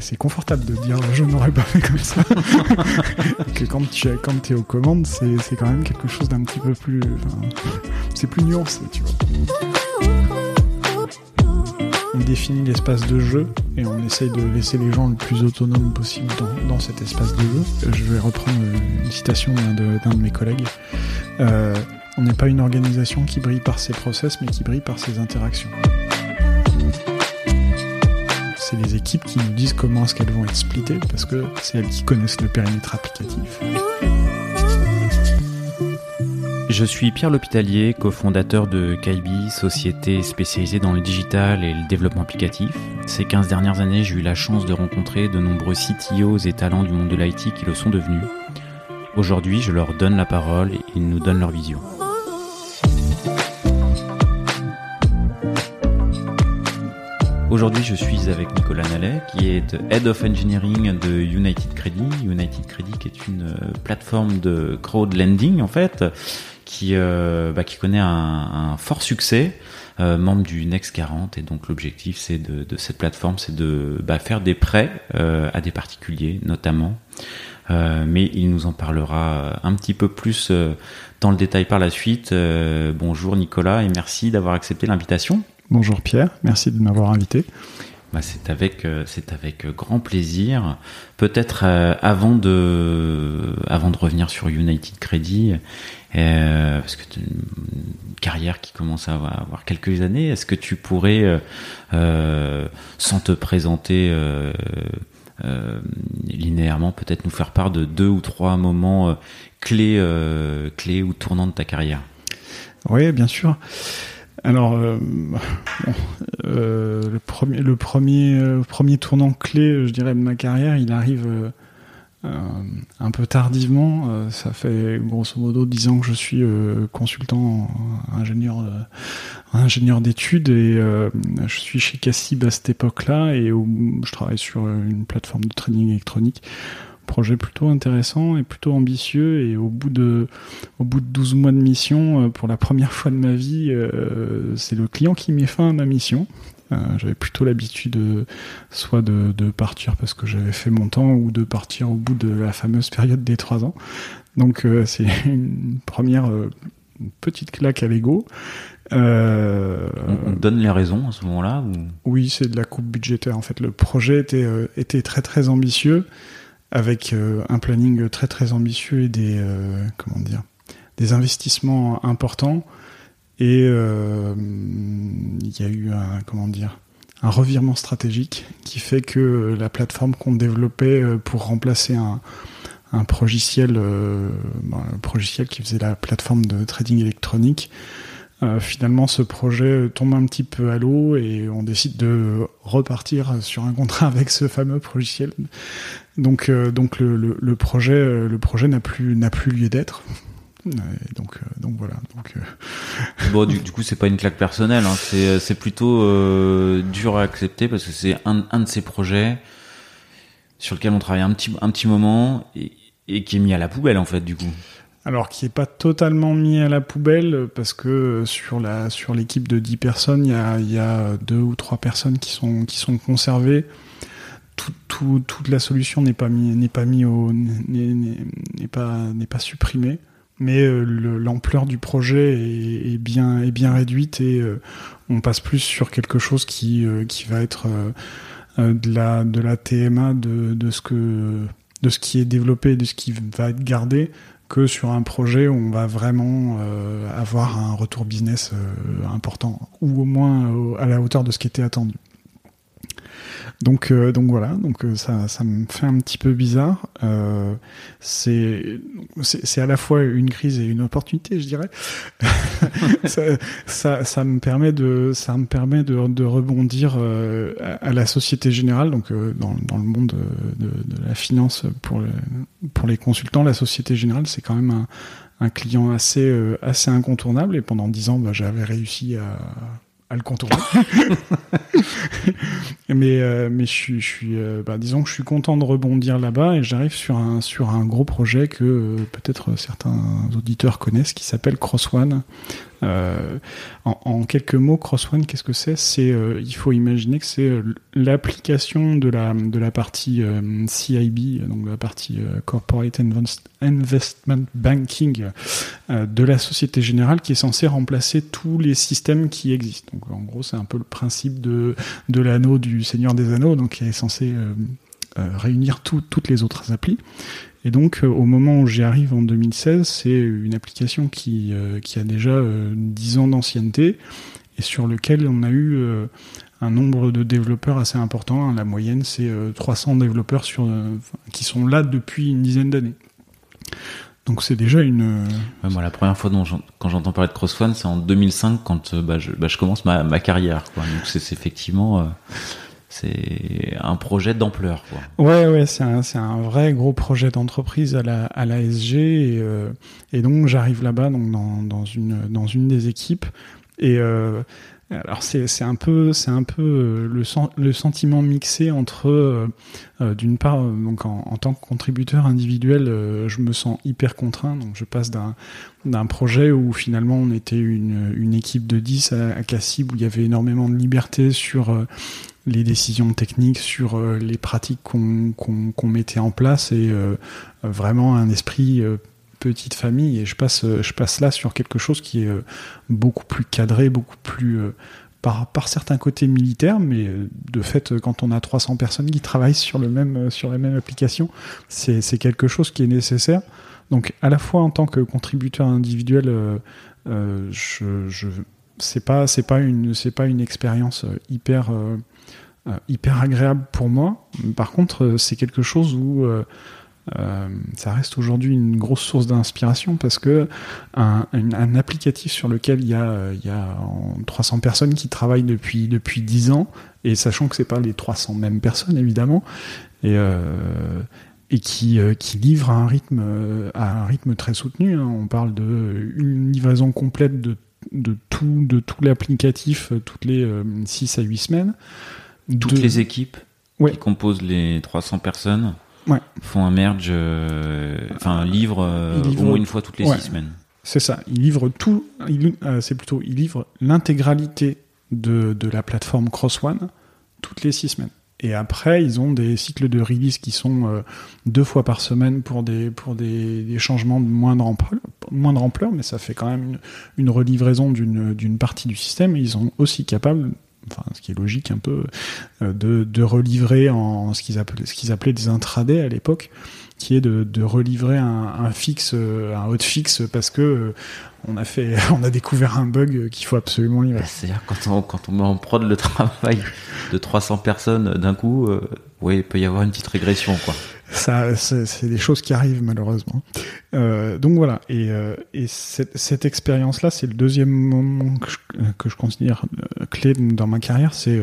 c'est confortable de dire je n'aurais pas fait comme ça. que quand tu quand es aux commandes, c'est quand même quelque chose d'un petit peu plus. c'est plus nuancé, tu vois. Définit l'espace de jeu et on essaye de laisser les gens le plus autonomes possible dans, cet espace de jeu. Je vais reprendre une citation d'un de, de, mes collègues. Euh, on n'est pas une organisation qui brille par ses process, mais qui brille par ses interactions c'est les équipes qui nous disent comment est-ce qu'elles vont être splittées, parce que c'est elles qui connaissent le périmètre applicatif. Je suis Pierre L'Hôpitalier, cofondateur de Kaibi, société spécialisée dans le digital et le développement applicatif. Ces 15 dernières années, j'ai eu la chance de rencontrer de nombreux CTOs et talents du monde de l'IT qui le sont devenus. Aujourd'hui, je leur donne la parole et ils nous donnent leur vision. Aujourd'hui, je suis avec Nicolas Nallet, qui est Head of Engineering de United Credit. United Credit qui est une euh, plateforme de crowd lending, en fait, qui, euh, bah, qui connaît un, un fort succès. Euh, membre du Next 40 et donc l'objectif c'est de, de, cette plateforme c'est de bah, faire des prêts euh, à des particuliers notamment euh, mais il nous en parlera un petit peu plus dans le détail par la suite bonjour Nicolas et merci d'avoir accepté l'invitation Bonjour Pierre, merci de m'avoir invité. Bah, c'est avec c'est avec grand plaisir. Peut-être avant de avant de revenir sur United Credit, euh, parce que tu une carrière qui commence à avoir, quelques années, est-ce que tu pourrais, sans te présenter linéairement, peut-être nous faire part de deux ou trois moments clés clés ou tournants de ta carrière? Oui, bien sûr. Alors, euh, euh, le premier, le premier, euh, premier tournant clé, je dirais, de ma carrière, il arrive un peu tardivement. ça fait grosso modo dix ans que je suis consultant, ingénieur, d'études, et je suis chez Cassib à cette époque-là, et je travaille sur une plateforme de trading électronique projet plutôt intéressant et plutôt ambitieux et au bout de au bout de 12 mois de mission euh, pour la première fois de ma vie euh, c'est le client qui met fin à ma mission euh, j'avais plutôt l'habitude soit de, de, partir parce que j'avais fait mon temps ou de partir au bout de la fameuse période des trois ans. Donc c'est une première petite claque à l'ego. Euh, on, donne les raisons à ce moment-là ou... Oui, c'est de la coupe budgétaire. En fait, le projet était, était très très ambitieux avec euh, un planning très très ambitieux et des euh, comment dire des investissements importants et euh, il y a eu un comment dire un revirement stratégique qui fait que la plateforme qu'on développait pour remplacer un, un progiciel, un progiciel qui faisait la plateforme de trading électronique euh, finalement, ce projet tombe un petit peu à l'eau et on décide de repartir sur un contrat avec ce fameux logiciel. Donc, euh, donc le, le, projet, euh, le projet n'a plus n'a plus lieu d'être. Donc, donc voilà. Donc, bon, du, du, coup, c'est pas une claque personnelle. Hein. C'est, c'est plutôt dur à accepter parce que c'est un, un de ces projets sur lequel on travaille un petit un petit moment et, et qui est mis à la poubelle en fait du coup alors qui est pas totalement mis à la poubelle parce que sur la sur l'équipe de 10 personnes, il y a, y a deux ou trois personnes qui sont qui sont conservées. Tout, tout, toute la solution n'est pas mis n'est pas mis au n'est pas n'est pas supprimée, mais euh, l'ampleur du projet est, bien est bien réduite et euh, on passe plus sur quelque chose qui euh, va être de la TMA de ce qui est développé, de ce qui va être gardé, que sur un projet où on va vraiment avoir un retour business important, ou au moins à la hauteur de ce qui était attendu. Donc, euh, donc voilà, donc euh, ça, ça me fait un petit peu bizarre. Euh, c'est, c'est à la fois une crise et une opportunité, je dirais. ça, ça, ça, me permet de, ça me permet de, de rebondir euh, à, la société générale, donc dans, dans, le monde de, de, la finance pour, pour les consultants, la société générale, c'est quand même un, un client assez, assez incontournable. Et pendant dix ans, bah, j'avais réussi à le contourner. mais euh, mais je suis euh, bah, disons que je suis content de rebondir là-bas et j'arrive sur un sur un gros projet que euh, peut-être certains auditeurs connaissent qui s'appelle CrossOne. Euh, en, quelques mots, CrossOne, qu'est-ce que c'est? C'est il faut imaginer que c'est l'application de la de la partie CIB, donc la partie Corporate Investment Banking de la Société Générale qui est censée remplacer tous les systèmes qui existent. Donc en gros, c'est un peu le principe de de l'anneau du Seigneur des Anneaux, donc qui est censé euh, euh, réunir toutes les autres applis. Et donc, euh, au moment où j'y arrive en 2016, c'est une application qui, qui a déjà 10 ans d'ancienneté et sur lequel on a eu un nombre de développeurs assez important. La moyenne, c'est 300 développeurs sur, qui sont là depuis une dizaine d'années. Donc c'est déjà une. la première fois quand j'entends parler de CrossFun, c'est en 2005 quand bah, je, bah, je, commence ma, carrière. Donc c'est effectivement c'est un projet d'ampleur. Ouais, ouais, c'est un, c'est un vrai gros projet d'entreprise à la, à l'ASG et, euh, et donc j'arrive là-bas donc dans, dans une dans une des équipes. Et euh, alors c'est c'est un peu c'est un peu euh, le le sentiment mixé entre d'une part donc en, en, tant que contributeur individuel je me sens hyper contraint. Donc je passe d'un d'un projet où finalement on était une une équipe de 10 à, à Cassib où il y avait énormément de liberté sur les décisions techniques sur les pratiques qu'on mettait en place et vraiment un esprit petite famille et je passe, euh, là sur quelque chose qui est euh, beaucoup plus cadré, beaucoup plus euh, par, par certains côtés militaires, mais de fait, quand on a 300 personnes qui travaillent sur le même, sur la même application, c'est, quelque chose qui est nécessaire. Donc, à la fois en tant que contributeur individuel, euh, je, c'est pas, une, expérience hyper, euh, hyper agréable pour moi. Par contre, c'est quelque chose où euh, ça reste aujourd'hui une grosse source d'inspiration parce que un, applicatif sur lequel il y a, y a 300 personnes qui travaillent depuis depuis 10 ans et sachant que c'est pas les 300 mêmes personnes évidemment et euh, qui, euh, qui livre à un rythme très soutenu. Hein. On parle de une livraison complète de, de tout de tout l'applicatif toutes les 6 à 8 semaines. Toutes les équipes qui composent les 300 personnes ouais. font un merge, euh, enfin un livre, euh, au moins une fois toutes les six semaines. C'est ça. Il livre tout. Euh, c'est plutôt, il livre l'intégralité de, de la plateforme CrossOne toutes les six semaines. Et après, ils ont des cycles de release qui sont deux fois par semaine pour des pour des, des changements de moindre ampleur, moindre ampleur, mais ça fait quand même une, une relivraison d'une d'une partie du système. Et ils sont aussi capables enfin ce qui est logique un peu, euh, de, de relivrer en ce qu'ils appelaient, ce qu'ils appelaient des intradés à l'époque, qui est de, de relivrer un, fixe, euh, un hotfix parce que euh, on a fait, on a découvert un bug qu'il faut absolument livrer. Bah, c'est-à-dire quand on, quand on met en prod le travail de 300 personnes d'un coup, oui, il peut y avoir une petite régression, quoi. Ça, c'est des choses qui arrivent malheureusement. Euh, donc voilà, et, euh, et cette, expérience-là, c'est le deuxième moment que je, considère euh, clé dans ma carrière. C'est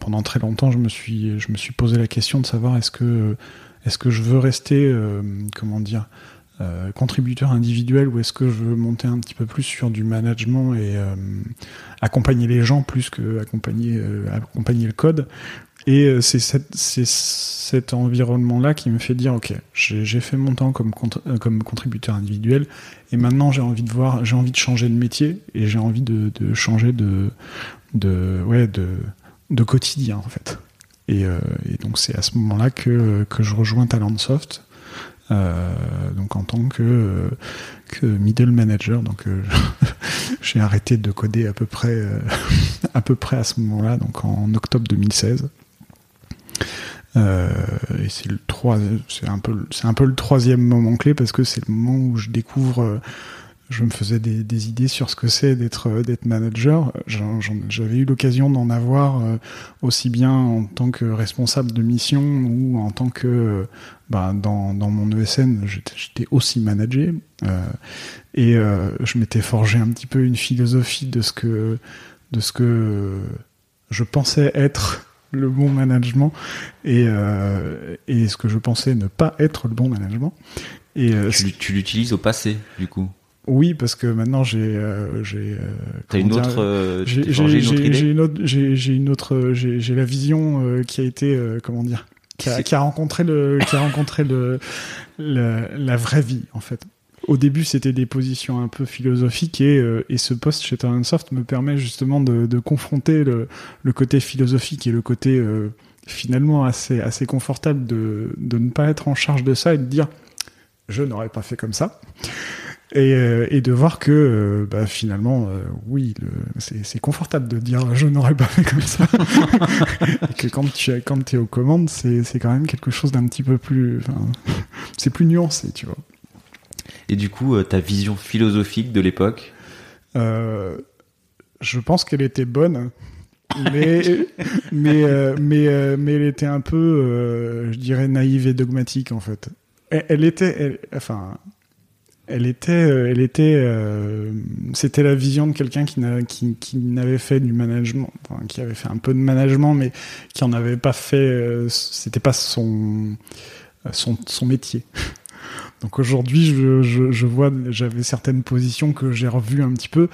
pendant très longtemps, je me suis, je me suis posé la question de savoir est-ce que, est-ce que je veux rester, comment dire, contributeur individuel ou est-ce que je veux monter un petit peu plus sur du management et accompagner les gens plus que accompagner, accompagner le code et c'est cet environnement-là qui me fait dire ok j'ai fait mon temps comme, comme contributeur individuel et maintenant j'ai envie de voir j'ai envie de changer de métier et j'ai envie de, changer de de ouais de de quotidien en fait et, et donc c'est à ce moment-là que que je rejoins Talentsoft euh, donc en tant que, euh, middle manager. Donc euh, j'ai arrêté de coder à peu près à peu près à ce moment-là, donc en octobre 2016. Euh, et c'est le c'est un peu, c'est un peu le troisième moment clé parce que c'est le moment où je découvre je me faisais des, des, idées sur ce que c'est d'être euh, d'être manager. J'avais eu l'occasion d'en avoir euh, aussi bien en tant que responsable de mission ou en tant que euh, bah, dans, dans mon ESN, j'étais aussi manager euh, et euh, je m'étais forgé un petit peu une philosophie de ce que de ce que je pensais être le bon management et, euh, et ce que je pensais ne pas être le bon management. Et tu, tu l'utilises au passé, du coup? Oui, parce que maintenant j'ai euh, j'ai euh, une autre, euh, j'ai une autre j'ai- une autre j'ai une autre j'ai la vision euh, qui a été euh, comment dire qui a, qui a rencontré le qui a rencontré le, le- la vraie vie en fait. Au début, c'était des positions un peu philosophiques et, euh, et ce poste chez Talentsoft me permet justement de, de confronter le, le côté philosophique et le côté euh, finalement assez, assez confortable de, de ne pas être en charge de ça et de dire je n'aurais pas fait comme ça. Et, euh, et de voir que bah, finalement, oui, c'est confortable de dire je n'aurais pas fait comme ça. et que quand tu es, quand es aux commandes, c'est quand même quelque chose d'un petit peu plus. c'est plus nuancé, tu vois. Et du coup, euh, ta vision philosophique de l'époque Euh, je pense qu'elle était bonne, mais mais euh, mais euh, mais elle était un peu, je dirais, naïve et dogmatique en fait. Elle, elle était, elle- enfin, elle était, elle était, euh, c'était la vision de quelqu'un qui n'a- qui qui n'avait fait du management, enfin, qui avait fait un peu de management, mais qui en avait pas fait. euh, C'était pas son son son métier. Donc aujourd'hui, je, je, je vois, j'avais certaines positions que j'ai revues un petit peu.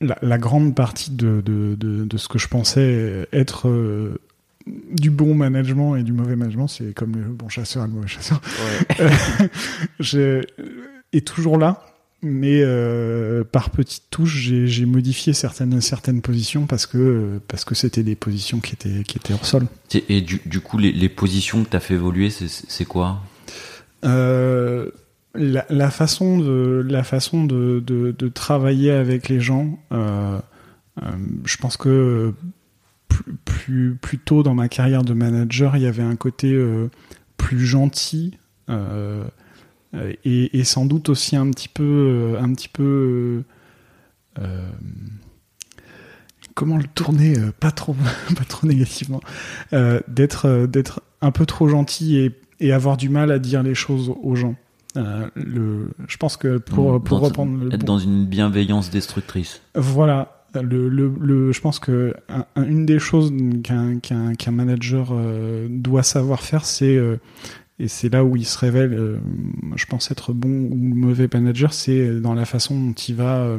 La, la grande partie de, de, de, de ce que je pensais être euh, du bon management et du mauvais management, c'est comme le bon chasseur et le mauvais chasseur, j'ai- est toujours là. Mais euh, par petites touches, j'ai j'ai modifié certaines certaines positions parce que parce que c'était des positions qui étaient qui étaient hors sol. Et et du, du coup, les, les positions que t'as fait évoluer, c'est quoi? Euh, la, façon de la façon de, de, travailler avec les gens, euh, euh, je pense que plus, plus plus tôt dans ma carrière de manager, il y avait un côté plus gentil et, sans doute aussi un petit peu un petit peu comment le tourner pas trop pas trop négativement d'être d'être un peu trop gentil et, et avoir du mal à dire les choses aux gens Euh, le je pense que pour Dans- pour dans- reprendre le Être bon- dans une bienveillance destructrice. voilà. Le, le, le, je pense que un- un- une des choses qu'un qu'un qu'un manager euh, doit savoir faire, c'est euh, et c'est là où il se révèle, je pense être bon ou mauvais manager, c'est dans la façon dont il va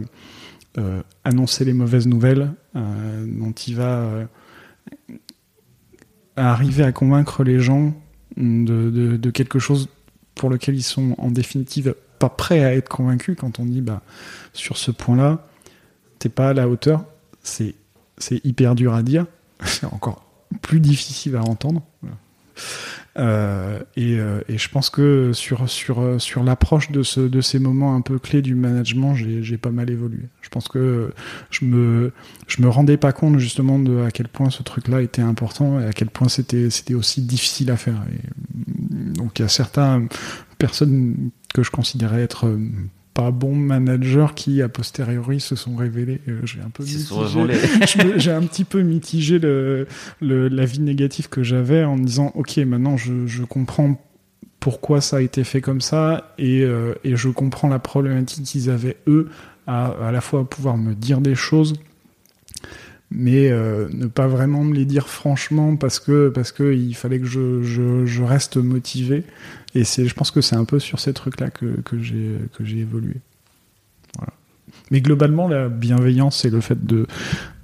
annoncer les mauvaises nouvelles, dont il va arriver à convaincre les gens de, de, quelque chose pour lequel ils sont en définitive pas prêts à être convaincus quand on dit bah sur ce point-là t'es pas à la hauteur, c'est c'est hyper dur à dire, c'est encore plus difficile à entendre. Euh, et, euh, et je pense que sur sur sur l'approche de ce de ces moments un peu clés du management, j'ai pas mal évolué. Je pense que je me je me rendais pas compte justement de à quel point ce truc-là était important et à quel point c'était aussi difficile à faire. Donc il y a certaines personnes que je considérais être pas bons managers qui a posteriori se sont révélés. euh, j'ai un peu mitigé j'ai un petit peu mitigé le, le, l'avis négatif que j'avais en me disant ok maintenant je, je comprends pourquoi ça a été fait comme ça et, euh, et je comprends la problématique qu'ils avaient eux à à la fois pouvoir me dire des choses mais euh, ne pas vraiment me les dire franchement parce que parce que il fallait que je, je, reste motivé. Et c'est je pense que c'est un peu sur ces trucs là que, que j'ai que j'ai évolué. Voilà. Mais globalement la bienveillance et le fait de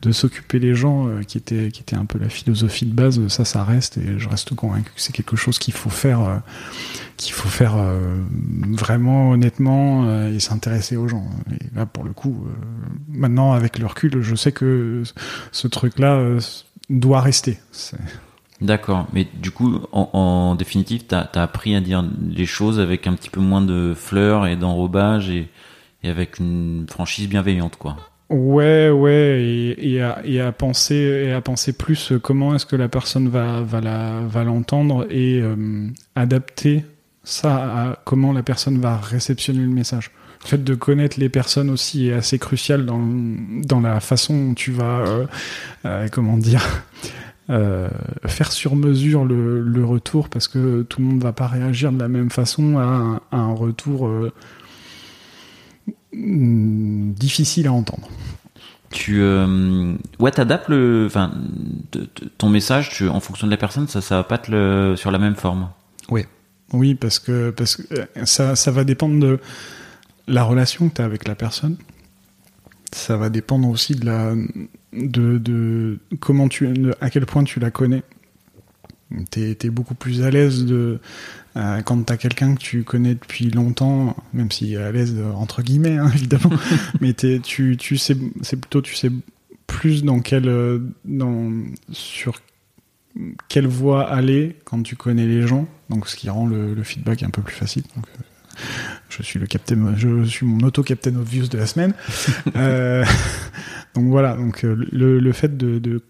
de s'occuper des gens euh, qui était qui était un peu la philosophie de base ça ça reste et je reste convaincu que c'est quelque chose qu'il faut faire euh, qu'il faut faire euh, vraiment honnêtement et s'intéresser aux gens. Et là pour le coup maintenant avec le recul je sais que ce truc là doit rester. D'accord, mais du coup, en, définitive, t'as as appris à dire les choses avec un petit peu moins de fleurs et d'enrobage et avec une franchise bienveillante, quoi. Ouais, ouais, et, à, penser et à penser plus euh, comment est-ce que la personne va l'entendre et euh, adapter ça à comment la personne va réceptionner le message. Le fait de connaître les personnes aussi est assez crucial dans la façon dont tu vas euh, comment dire faire sur mesure le, retour parce que tout le monde va pas réagir de la même façon à un, retour difficile à entendre. Tu, euh, ouais, t'adaptes le, enfin, ton message, tu, en fonction de la personne, ça, ça va pas être le, sur la même forme. Oui, parce que parce que euh, ça, ça va dépendre de la relation que tu as avec la personne, ça va dépendre aussi de la de, de comment tu à quel point tu la connais. T'es es beaucoup plus à l'aise de euh, quand t'as quelqu'un que tu connais depuis longtemps, même si à l'aise entre guillemets hein, évidemment, mais es, tu tu sais c'est plutôt tu sais plus dans quelle dans sur quelle voie aller quand tu connais les gens, donc ce qui rend le, le feedback un peu plus facile. Donc, euh, je suis le captain, je suis mon auto captain of views de la semaine. euh, donc voilà, donc euh, le, le fait de, de,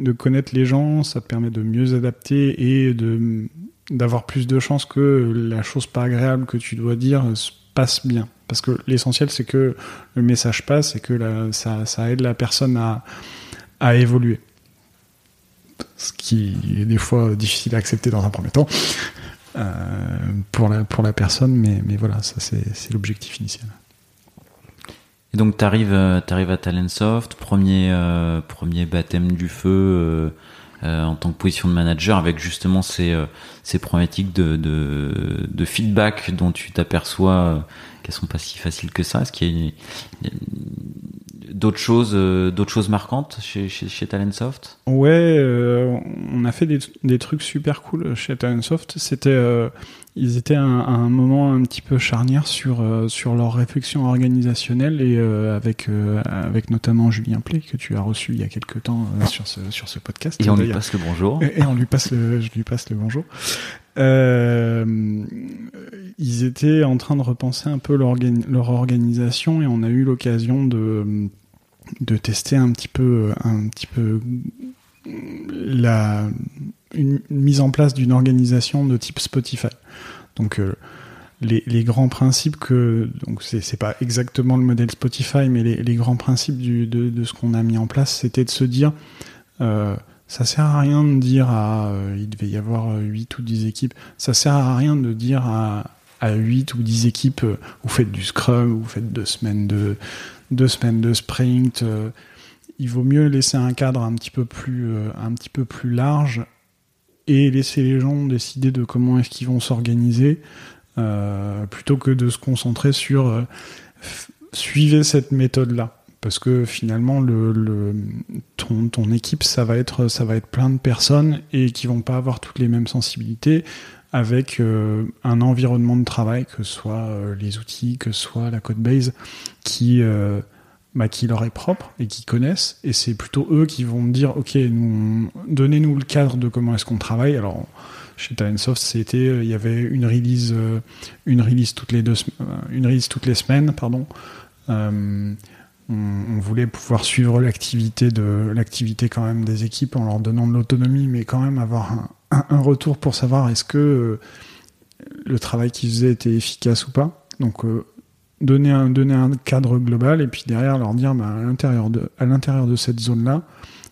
de, connaître les gens, ça te permet de mieux adapter et de d'avoir plus de chances que la chose pas agréable que tu dois dire se passe bien. Parce que l'essentiel, c'est que le message passe et que ça aide la personne à, à évoluer. Ce qui est des fois difficile à accepter dans un premier temps. Euh, pour, la, pour la personne, mais, mais voilà, ça c'est l'objectif initial. Et donc tu arrives, euh, arrives à Talentsoft, premier, euh, premier baptême du feu en tant que position de manager, avec justement ces, ces problématiques de, feedback dont tu t'aperçois qu'elles sont pas si faciles que ça. Est-ce qu'il y a d'autres choses, euh, d'autres choses marquantes chez, chez, chez Talentsoft? Ouais, euh, on a fait des, des, trucs super cool chez Talentsoft. C'était, euh, ils étaient à un, moment un petit peu charnière sur sur leur réflexion organisationnelle et avec avec notamment Julien Play que tu as reçu il y a quelques temps sur ce sur ce podcast. Et on lui passe le bonjour. Et, on lui passe le, je lui passe le bonjour. Euh, ils étaient en train de repenser un peu leur, leur organisation et on a eu l'occasion de de tester un petit peu, un petit peu la, une, mise en place d'une organisation de type Spotify. Donc, euh, les, les, grands principes que, donc c'est pas exactement le modèle Spotify, mais les, les grands principes du, de, de, ce qu'on a mis en place, c'était de se dire, euh, ça sert à rien de dire à, euh, il devait y avoir 8 ou 10 équipes, ça sert à rien de dire à, à 8 ou 10 équipes, euh, vous faites du Scrum, vous faites deux semaines de, deux semaines de sprint. Euh, il vaut mieux laisser un cadre un petit peu plus, euh, un petit peu plus large et laisser les gens décider de comment est-ce qu'ils vont s'organiser euh, plutôt que de se concentrer sur euh, suivez cette méthode là parce que finalement le, le, ton, ton équipe ça va être ça va être plein de personnes et qui vont pas avoir toutes les mêmes sensibilités avec euh, un environnement de travail, que ce soit euh, les outils, que ce soit la code base, qui, euh, bah, qui leur est propre et qui connaissent. Et c'est plutôt eux qui vont me dire, OK, nous, donnez-nous le cadre de comment est-ce qu'on travaille. Alors, chez Talentsoft, c'était, il y avait une release, une release toutes les deux, une release toutes les semaines, pardon. On, voulait pouvoir suivre l'activité de l'activité quand même des équipes en leur donnant de l'autonomie, mais quand même avoir un, retour pour savoir est-ce que euh, le travail qu'ils faisaient était efficace ou pas. Donc euh, donner un donner un cadre global et puis derrière leur dire bah, à l'intérieur de à l'intérieur de cette zone là,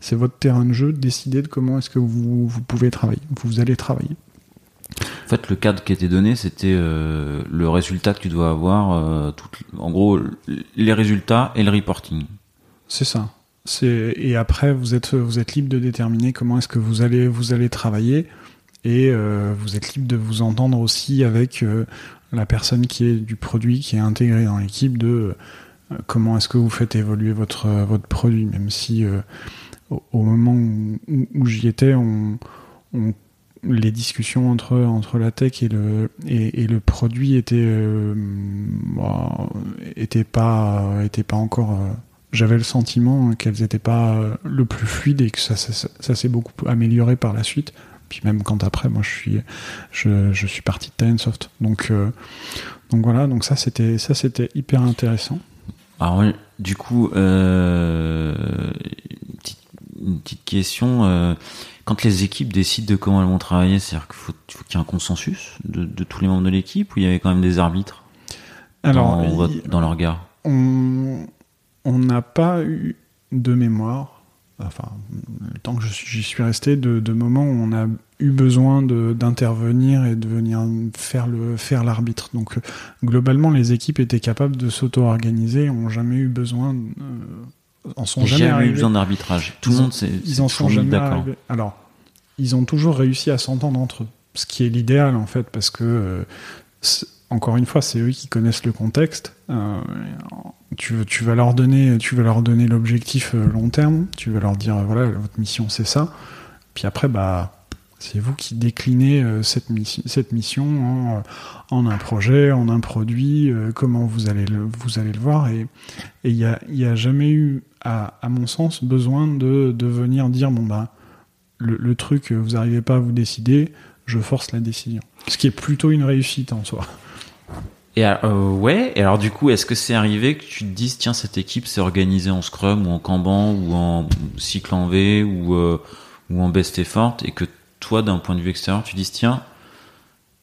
c'est votre terrain de jeu, décider de comment est-ce que vous, vous pouvez travailler, vous allez travailler. En fait, le cadre qui était donné, c'était euh, le résultat que tu dois avoir, en gros, les résultats et le reporting. C'est ça. C'est et après vous êtes vous êtes libre de déterminer comment est-ce que vous allez vous allez travailler et euh, vous êtes libre de vous entendre aussi avec euh, la personne qui est du produit qui est intégrée dans l'équipe de euh, comment est-ce que vous faites évoluer votre votre produit même si au, au, moment où, j'y étais les discussions entre la tech et le produit bon, étaient pas encore j'avais le sentiment qu'elles n'étaient pas euh, le plus fluide et que ça, s'est beaucoup amélioré par la suite. Puis même quand après, moi, je suis, je, je suis parti de Talentsoft. Donc, euh, donc voilà, donc ça, c'était, ça, c'était hyper intéressant. Alors, du coup, euh, une, petite, une, petite, question. Euh, quand les équipes décident de comment elles vont travailler, c'est-à-dire qu'il faut, faut qu'il y ait un consensus de, de, tous les membres de l'équipe ou il y avait quand même des arbitres Alors, dans, il, dans leur regard on n'a pas eu de mémoire, enfin, le temps que j'y suis resté, de, de, moments où on a eu besoin d'intervenir et de venir faire le faire l'arbitre. Donc globalement, les équipes étaient capables de s'auto-organiser, n'ont jamais eu besoin, euh, en sont jamais, jamais eu besoin d'arbitrage. Tout le monde, c'est ils en sont jamais d'accord. Alors, ils ont toujours réussi à s'entendre entre eux, ce qui est l'idéal en fait, parce que euh, encore une fois, c'est eux qui connaissent le contexte. Euh, tu, vas leur donner, tu vas leur donner l'objectif euh, long terme. Tu vas leur dire, voilà, votre mission c'est ça. Puis après, bah, c'est vous qui déclinez euh, cette, mission, cette mission en, un projet, en un produit, comment vous allez le, vous allez le voir. Et il n'y a, jamais eu, à, mon sens, besoin de, venir dire, bon, bah, le truc, vous n'arrivez pas à vous décider, je force la décision. Ce qui est plutôt une réussite en soi. Et euh, ouais, et alors du coup, est-ce que c'est arrivé que tu te dises, tiens, cette équipe s'est organisée en Scrum ou en Kanban ou en cycle en V ou, euh, ou en Best Effort et que toi, d'un point de vue extérieur, tu dises, tiens,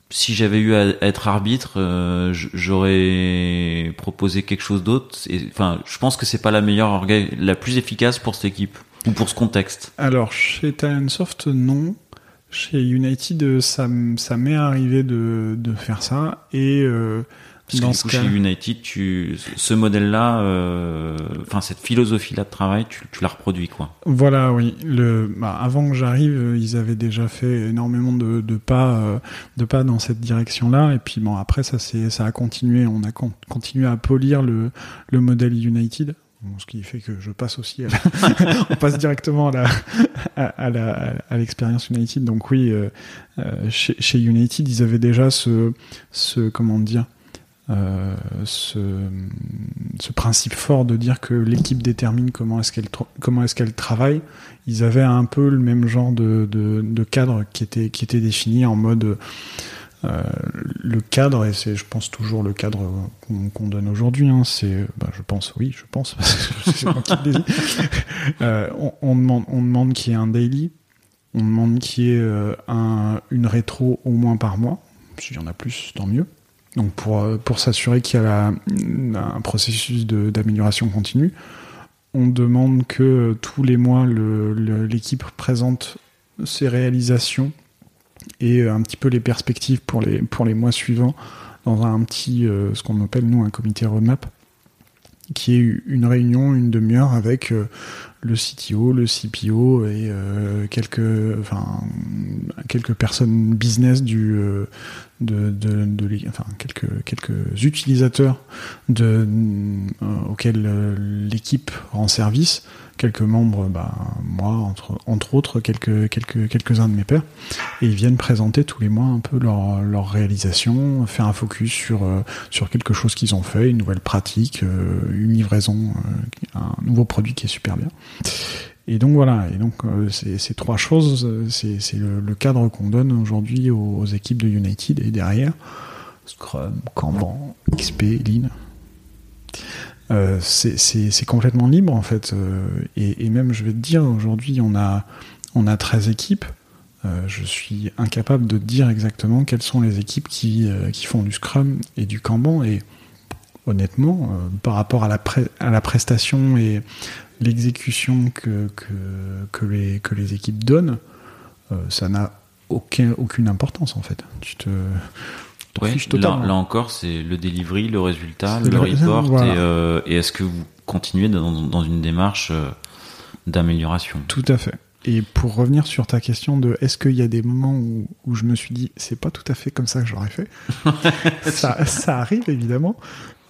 si j'avais eu à être arbitre, euh, j'aurais proposé quelque chose d'autre. Enfin, je pense que c'est pas la meilleure, la plus efficace pour cette équipe ou pour ce contexte. Alors chez Talentsoft, non. Chez United, ça, ça m'est arrivé de, de, faire ça. Et euh, dans ce cas... chez United, tu, ce modèle-là, euh, enfin cette philosophie-là de travail, tu, tu la reproduis quoi Voilà, oui. Le, bah, avant que j'arrive, ils avaient déjà fait énormément de, de pas, euh, de pas dans cette direction-là. Et puis bon, après ça, c'est, ça a continué. On a continué à polir le, le modèle United ce qui fait que je passe aussi, on passe directement à l'expérience United. Donc oui, euh, euh, chez, United, ils avaient déjà ce, comment dire, euh, ce, principe fort de dire que l'équipe détermine comment est-ce qu'elle travaille. Ils avaient un peu le même genre de, cadre qui était défini en mode euh, le cadre, et c'est, je pense, toujours le cadre qu'on, donne aujourd'hui, hein, c'est, bah, je pense, oui, je pense, euh, on, demande, qu'il y ait un daily, on demande qu'il y ait euh, un, une rétro au moins par mois. S'il y en a plus, tant mieux. Donc pour, s'assurer qu'il y a un processus d'amélioration continue, on demande que tous les mois l'équipe présente ses réalisations et euh, un petit peu les perspectives pour les, pour les mois suivants dans un petit, euh, ce qu'on appelle nous un comité roadmap, qui est une réunion, une demi-heure avec euh, le CTO, le CPO et quelques, enfin, quelques personnes business du, de, de, enfin, quelques, quelques utilisateurs auxquels l'équipe rend service quelques membres, bah, moi entre, entre autres, quelques, quelques, quelques-uns de mes pairs, et ils viennent présenter tous les mois un peu leur, leur réalisation, faire un focus sur, euh, sur quelque chose qu'ils ont fait, une nouvelle pratique, euh, une livraison, euh, un nouveau produit qui est super bien. Et donc voilà, et donc ces, trois choses, c'est, le, le, cadre qu'on donne aujourd'hui aux, aux, équipes de United et derrière Scrum, Kanban, XP, Lean. Euh, c'est complètement libre en fait. Euh, et, même, je vais te dire, aujourd'hui, on a, on a 13 équipes. Euh, je suis incapable de dire exactement quelles sont les équipes qui, euh, qui font du Scrum et du Kanban. Et honnêtement, par rapport à la, à la prestation et l'exécution que, que, que, les, que les équipes donnent, ça n'a aucun, aucune importance en fait. Ouais, là, là, encore, c'est le delivery, le résultat, le, report, et, euh, et est-ce que vous continuez dans, dans une démarche euh, d'amélioration? Tout à fait. Et pour revenir sur ta question de est-ce qu'il y a des moments où, où je me suis dit c'est pas tout à fait comme ça que j'aurais fait, ça, ça, arrive évidemment.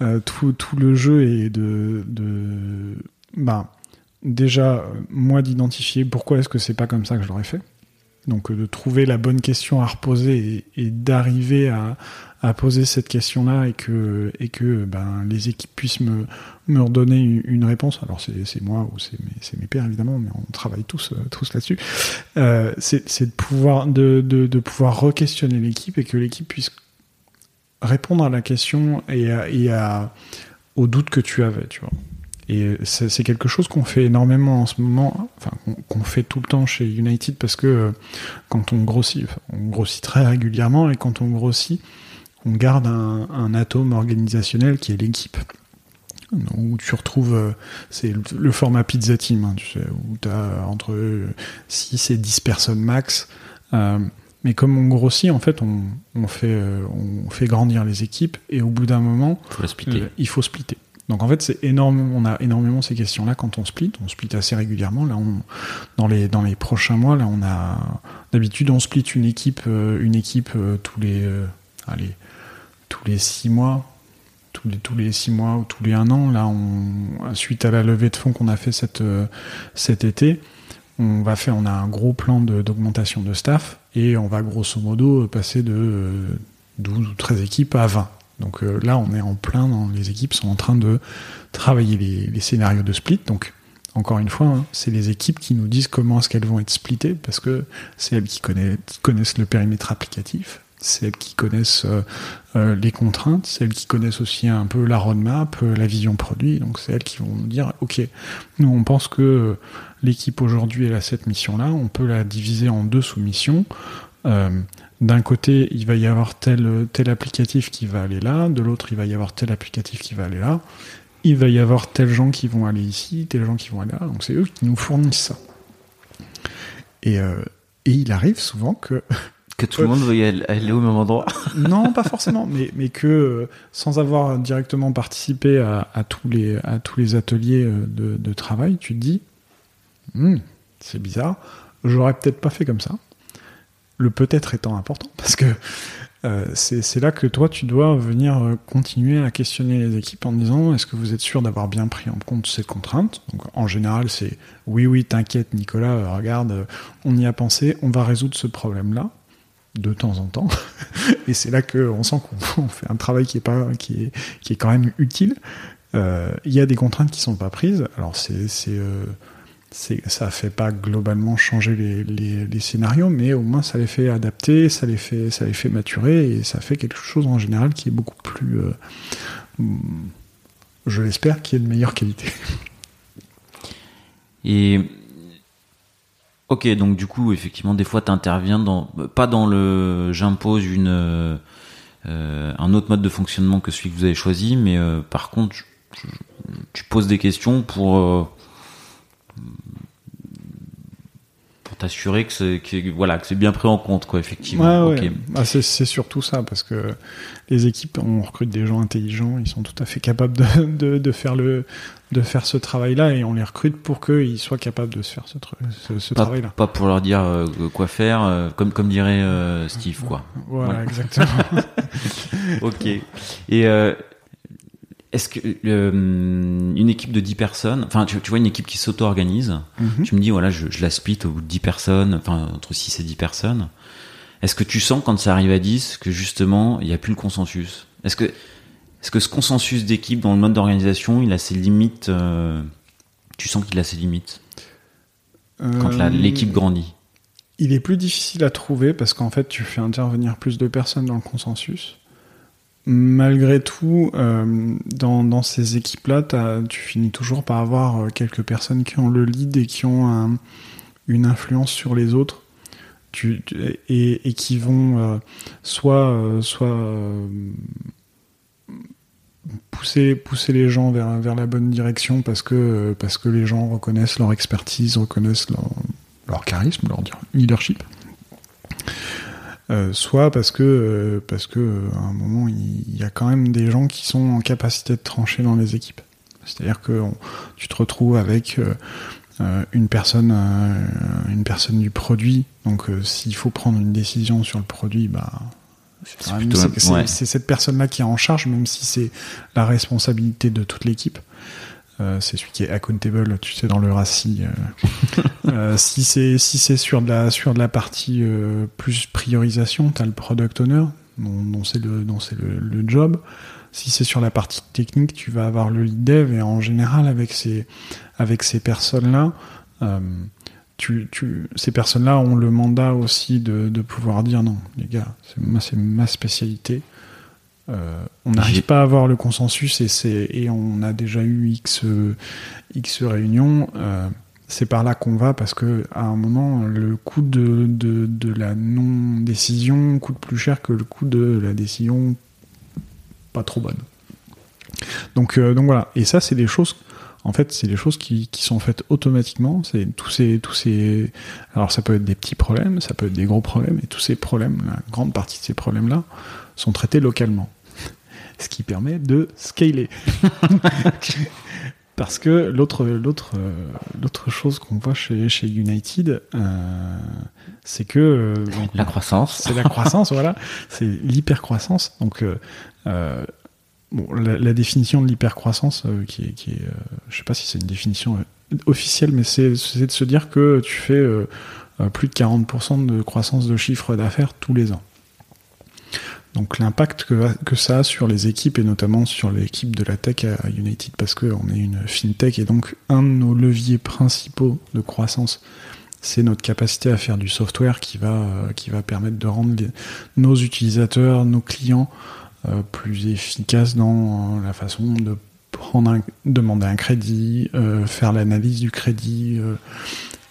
Euh, tout, tout, le jeu est de, de bah, déjà moi d'identifier pourquoi est-ce que c'est pas comme ça que je l'aurais fait donc euh, de trouver la bonne question à reposer et, d'arriver à, poser cette question-là et que, ben, les équipes puissent me, redonner une réponse. Alors c'est moi ou c'est mes, pairs évidemment, mais on travaille tous, euh, là-dessus. Euh, c'est de pouvoir, re-questionner l'équipe et que l'équipe puisse répondre à la question et, à, et à, aux doutes que tu avais, tu vois. Et c'est quelque chose qu'on fait énormément en ce moment, enfin qu'on fait tout le temps chez United parce que euh, quand on grossit, on grossit très régulièrement et quand on grossit, on garde un, un atome organisationnel qui est l'équipe. Où tu retrouves, euh, c'est le, format pizza team, hein, tu sais, où tu as entre 6 et 10 personnes max. Euh, mais comme on grossit, en fait, on, on fait, euh, on fait grandir les équipes et au bout d'un moment, faut euh, il faut splitter. Donc en fait, c'est énorme. On a énormément ces questions-là quand on split. On split assez régulièrement. Là, on, dans les dans les prochains mois, là, on a d'habitude on split une équipe, euh, une équipe euh, tous les, euh, allez, tous les six mois, tous les, tous les six mois ou tous les un an. Là, on, suite à la levée de fonds qu'on a fait cette, cet été, on va faire, on a un gros plan d'augmentation de, staff et on va grosso modo passer de 12 ou 13 équipes à 20. Donc là, on est en plein dans les équipes sont en train de travailler les, scénarios de split. Donc encore une fois, hein, c'est les équipes qui nous disent comment est-ce qu'elles vont être splittées, parce que c'est elles qui connaissent, le périmètre applicatif, c'est elles qui connaissent euh, euh, les contraintes, c'est elles qui connaissent aussi un peu la roadmap, euh, la vision produit, donc c'est elles qui vont nous dire, ok, nous on pense que l'équipe aujourd'hui elle a cette mission-là, on peut la diviser en deux sous-missions. D'un côté, il va y avoir tel, tel applicatif qui va aller là, de l'autre, il va y avoir tel applicatif qui va aller là, il va y avoir tels gens qui vont aller ici, tels gens qui vont aller là. Donc c'est eux qui nous fournissent ça. Et, euh, et il arrive souvent que que tout le monde veuille aller au même endroit. non, pas forcément, mais, mais que euh, sans avoir directement participé à, à, tous, les, à tous les ateliers euh, de, de travail, tu te dis, hmm, c'est bizarre, j'aurais peut-être pas fait comme ça. Le peut-être étant important, parce que euh, c'est là que toi, tu dois venir euh, continuer à questionner les équipes en disant est-ce que vous êtes sûr d'avoir bien pris en compte ces contraintes Donc, En général, c'est oui, oui, t'inquiète, Nicolas, euh, regarde, on y a pensé, on va résoudre ce problème-là de temps en temps. Et c'est là qu'on sent qu'on fait un travail qui est, pas, qui est quand même utile. Il y a des contraintes qui sont pas prises. Alors, c'est ça fait pas globalement changer les, scénarios, mais au moins ça les fait adapter, ça les fait, ça les fait maturer et ça fait quelque chose en général qui est beaucoup plus, euh, je l'espère, qui est de meilleure qualité. Et ok, donc du coup, effectivement, des fois, tu interviens dans, pas dans le, j'impose une, euh, un autre mode de fonctionnement que celui que vous avez choisi, mais euh, par contre, tu poses des questions pour pour t'assurer que c'est voilà que c'est bien pris en compte quoi effectivement. Bah, c'est surtout ça parce que les équipes on recrute des gens intelligents ils sont tout à fait capables de, de, faire le de faire ce travail là et on les recrute pour qu'ils soient capables de se faire ce, ce, travail là pas pour leur dire euh, quoi faire euh, comme comme dirait euh, Steve quoi. Voilà, exactement. Ok. Et est-ce que euh, une équipe de 10 personnes, enfin tu, vois une équipe qui s'auto-organise, mhm. tu me dis voilà je, la split au bout de 10 personnes, enfin entre 6 et 10 personnes, est-ce que tu sens quand ça arrive à 10 que justement il n'y a plus le consensus? Est-ce que, est-ce que ce consensus d'équipe dans le mode d'organisation il a ses limites euh, Tu sens qu'il a ses limites? Quand euh, l'équipe grandit. Il est plus difficile à trouver parce qu'en fait tu fais intervenir plus de personnes dans le consensus malgré tout, euh, dans, ces équipes-là, tu finis toujours par avoir euh, quelques personnes qui ont le lead et qui ont une influence sur les autres. et, qui vont euh, soit, pousser, les gens vers, la bonne direction parce que, les gens reconnaissent leur expertise, reconnaissent leur charisme, leur leadership. Euh, soit parce que euh, parce que euh, à un moment il y, a quand même des gens qui sont en capacité de trancher dans les équipes. C'est-à-dire que tu te retrouves avec une personne une personne du produit. Donc s'il faut prendre une décision sur le produit, bah c'est cette personne-là qui est en charge, même si c'est la responsabilité de toute l'équipe. Euh, c'est celui qui est accountable, tu sais, dans le RACI. Euh. Euh, si c'est si c'est sur de la sur de la partie plus priorisation, tu as le product owner, dont, c'est le dont c'est le, job. Si c'est sur la partie technique, tu vas avoir le lead dev et en général avec ces avec ces personnes-là, tu, tu, ces personnes-là ont le mandat aussi de, de pouvoir dire non, les gars, c'est ma spécialité. Euh, on n'arrive pas à avoir le consensus et, et on a déjà eu X, X réunions. Euh, c'est par là qu'on va parce que à un moment, le coût de, de, la non-décision coûte plus cher que le coût de la décision pas trop bonne. Donc, euh, donc voilà. Et ça, c'est des choses. En fait, c'est des choses qui, qui sont faites automatiquement. C'est tous ces, tous ces. Alors, ça peut être des petits problèmes, ça peut être des gros problèmes, et tous ces problèmes, la grande partie de ces problèmes-là, sont traités localement. Ce qui permet de scaler. Parce que l'autre, l'autre, l'autre chose qu'on voit chez, chez United, c'est que la croissance. C'est la croissance, voilà. C'est l'hypercroissance. Donc, bon, la, définition de l'hypercroissance, qui est, qui est je sais pas si c'est une définition officielle, mais c'est, c'est de se dire que tu fais plus de 40% de croissance de chiffre d'affaires tous les ans. Donc l'impact que, ça a sur les équipes et notamment sur l'équipe de la tech à United parce qu'on est une fintech et donc un de nos leviers principaux de croissance c'est notre capacité à faire du software qui va, qui va permettre de rendre nos utilisateurs, nos clients euh, plus efficaces dans la façon de prendre un, demander un crédit, euh, faire l'analyse du crédit,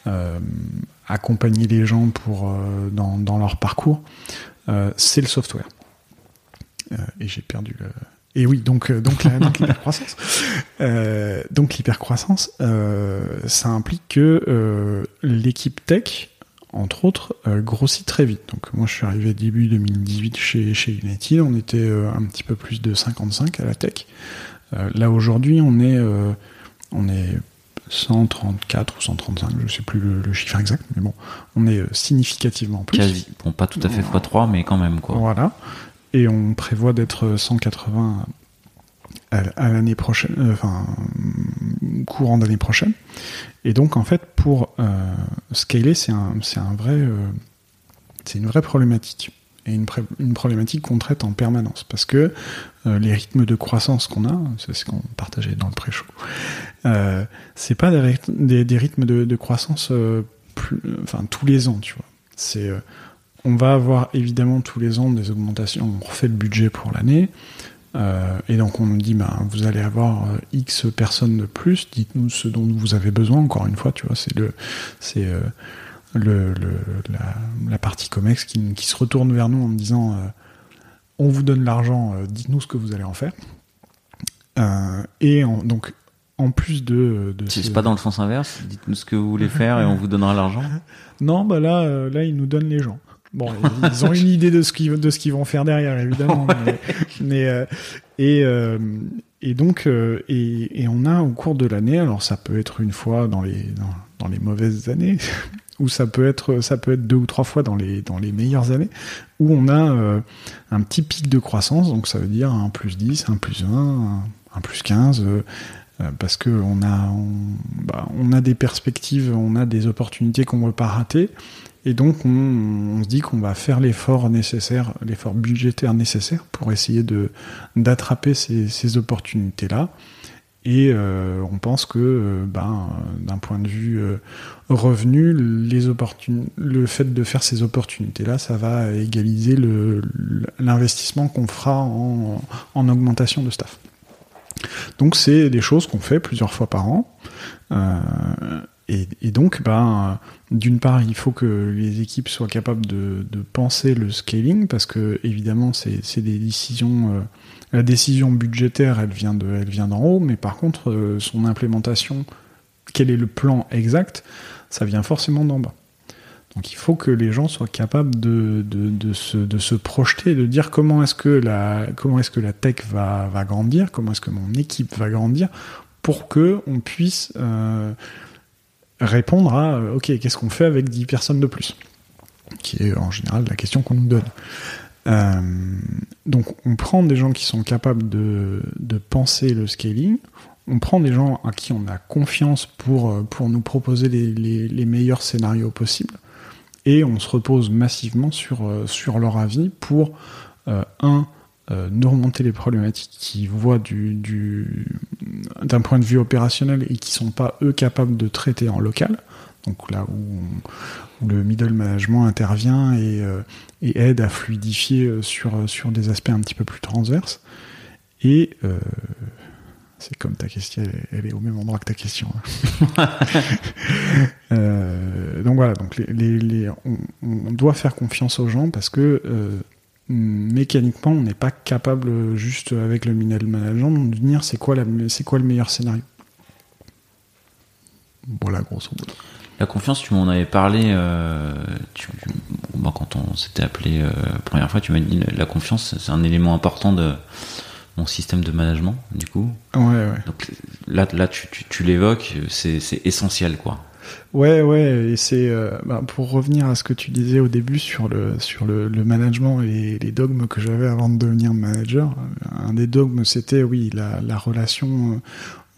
euh, accompagner les gens pour, dans, dans leur parcours. c'est le software. Euh, et j'ai perdu le. Et oui, donc, euh, donc, l'hypercroissance. Euh, donc l'hypercroissance, ça implique que l'équipe tech, entre autres, grossit très vite. Donc moi, je suis arrivé début 2018 chez, chez United, on était un petit peu plus de 55 à la tech. là aujourd'hui, on est, on est 134 ou 135, je sais plus le, chiffre exact, mais bon, on est significativement plus. Quasi, bon, pas tout à fait x3, mais quand même quoi. Voilà et on prévoit d'être 180 à, l'année prochaine, euh, enfin courant d'année prochaine. Et donc en fait pour euh, scaler, c'est un, un vrai, euh, c'est une vraie problématique et une, problématique qu'on traite en permanence parce que les rythmes de croissance qu'on a, c'est ce qu'on partageait dans le pré-show, c'est pas des, des, rythmes de, croissance enfin tous les ans, tu vois. C'est on va avoir évidemment tous les ans des augmentations. On refait le budget pour l'année. Euh, et donc on nous dit, ben, vous allez avoir euh, X personnes de plus, dites-nous ce dont vous avez besoin, encore une fois, tu vois, c'est le, c'est euh, le, la, partie COMEX qui, se retourne vers nous en disant, on vous donne l'argent, dites-nous ce que vous allez en faire. et donc en plus de, de c'est pas dans le sens inverse, dites-nous ce que vous voulez faire et on vous donnera l'argent. Non, bah là, là, ils nous donnent les gens. Bon, ils ont une idée de ce qu'ils de ce qu'ils vont faire derrière, évidemment. Mais, euh, et euh, et donc euh, et, et, on a au cours de l'année, alors ça peut être une fois dans les dans, dans, les mauvaises années, ou ça peut être ça peut être deux ou trois fois dans les dans les meilleures années, où on a un petit pic de croissance. Donc ça veut dire un plus 10, un plus 20, un, plus 15 parce que on a on, bah, on, a des perspectives, on a des opportunités qu'on ne veut pas rater, et donc, on, se dit qu'on va faire l'effort nécessaire, l'effort budgétaire nécessaire pour essayer de d'attraper ces, ces opportunités-là. Et euh, on pense que, euh, ben, d'un point de vue euh, revenu, les le fait de faire ces opportunités-là, ça va égaliser l'investissement qu'on fera en, en, augmentation de staff. Donc, c'est des choses qu'on fait plusieurs fois par an. Et, donc, ben, d'une part, il faut que les équipes soient capables de, penser le scaling, parce que évidemment, c'est des décisions. Euh, la décision budgétaire, elle vient vient d'en haut, mais par contre, euh, son implémentation, quel est le plan exact, ça vient forcément d'en bas. Donc il faut que les gens soient capables de, de, se, de se, projeter, de dire comment est-ce que la, comment est-ce que la tech va, va grandir, comment est-ce que mon équipe va grandir, pour que on puisse euh, répondre à euh, ok qu'est-ce qu'on fait avec 10 personnes de plus? Qui est en général la question qu'on nous donne. Euh, donc on prend des gens qui sont capables de, de, penser le scaling. On prend des gens à qui on a confiance pour, euh, pour nous proposer les, les, meilleurs scénarios possibles. Et on se repose massivement sur, sur leur avis pour un euh, nous remonter les problématiques qu'ils voient du, du, d'un point de vue opérationnel et qui sont pas eux capables de traiter en local. Donc là où, le middle management intervient et, euh, et, aide à fluidifier euh, sur, sur des aspects un petit peu plus transverses. Et c'est comme ta question, elle, est au même endroit que ta question. donc voilà, donc les, les, on, on, doit faire confiance aux gens parce que mécaniquement, on n'est pas capable, juste avec le middle management, de dire c'est quoi, c'est quoi le meilleur scénario. Voilà, grosso modo. La confiance, tu m'en avais parlé euh, quand on s'était appelé euh, la première fois, tu m'as dit la confiance, c'est un élément important de, ton système de management, du coup. Ouais, ouais. Donc là, là, tu, tu, tu l'évoques, c'est, c'est essentiel, quoi. Ouais, ouais, et c'est euh, bah, pour revenir à ce que tu disais au début sur le sur le, management et les dogmes que j'avais avant de devenir manager. Un des dogmes, c'était oui, la, la relation. euh,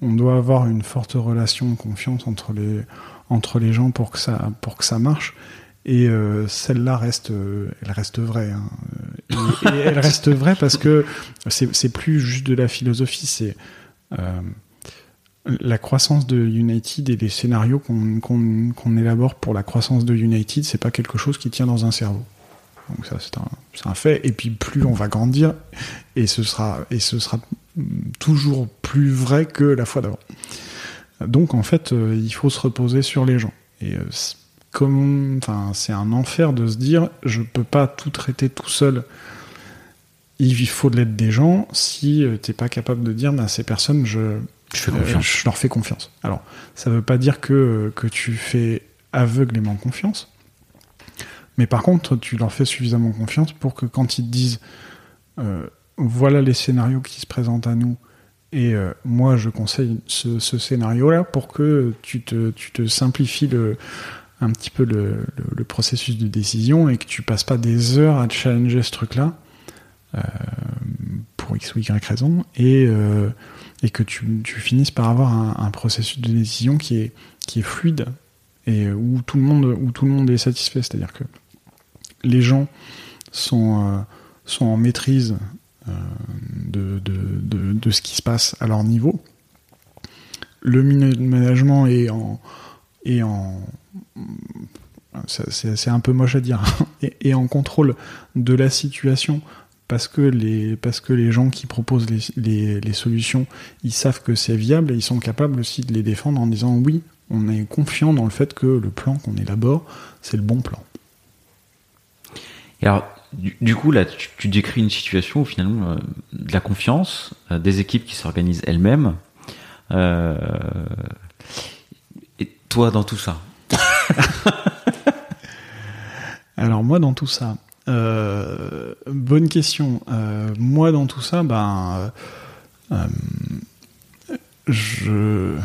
On doit avoir une forte relation confiance entre les entre les gens pour que ça pour que ça marche. Et euh, celle-là reste, euh, elle reste vraie. Hein. Et, elle reste vraie parce que c'est plus juste de la philosophie, c'est euh, la croissance de United et les scénarios qu'on qu'on qu'on élabore pour la croissance de United, c'est pas quelque chose qui tient dans un cerveau. Donc ça c'est un, un fait. Et puis plus on va grandir, et ce sera et ce sera toujours plus vrai que la fois d'avant. Donc en fait, euh, il faut se reposer sur les gens. Et euh, comme, enfin, c'est un enfer de se dire, je peux pas tout traiter tout seul. Il faut de l'aide des gens. Si euh, t'es pas capable de dire, bah, ces personnes, je, Euh, je leur fais confiance. Alors, ça veut pas dire que, que tu fais aveuglément confiance. Mais par contre, tu leur fais suffisamment confiance pour que quand ils te disent euh, voilà les scénarios qui se présentent à nous, et euh, moi je conseille ce, scénario-là pour que tu te, tu simplifies un petit peu le, processus de décision et que tu passes pas des heures à challenger ce truc-là pour X ou Y raison et, et que tu, tu finisses par avoir un, processus de décision qui est, qui est fluide et où tout le monde, où tout le monde est satisfait. C'est-à-dire que les gens sont, euh, sont en maîtrise euh, de, de, de, ce qui se passe à leur niveau. Le management est en, est en c'est un peu moche à dire, hein, est en contrôle de la situation parce que les, parce que les gens qui proposent les, les, les solutions, ils savent que c'est viable et ils sont capables aussi de les défendre en disant oui, on est confiant dans le fait que le plan qu'on élabore, c'est le bon plan. Et alors, du, du coup, là, tu, tu décris une situation où finalement, euh, de la confiance, euh, des équipes qui s'organisent elles-mêmes. euh, et toi, dans tout ça? Alors moi dans tout ça, euh, bonne question. Euh, moi dans tout ça, ben, euh, je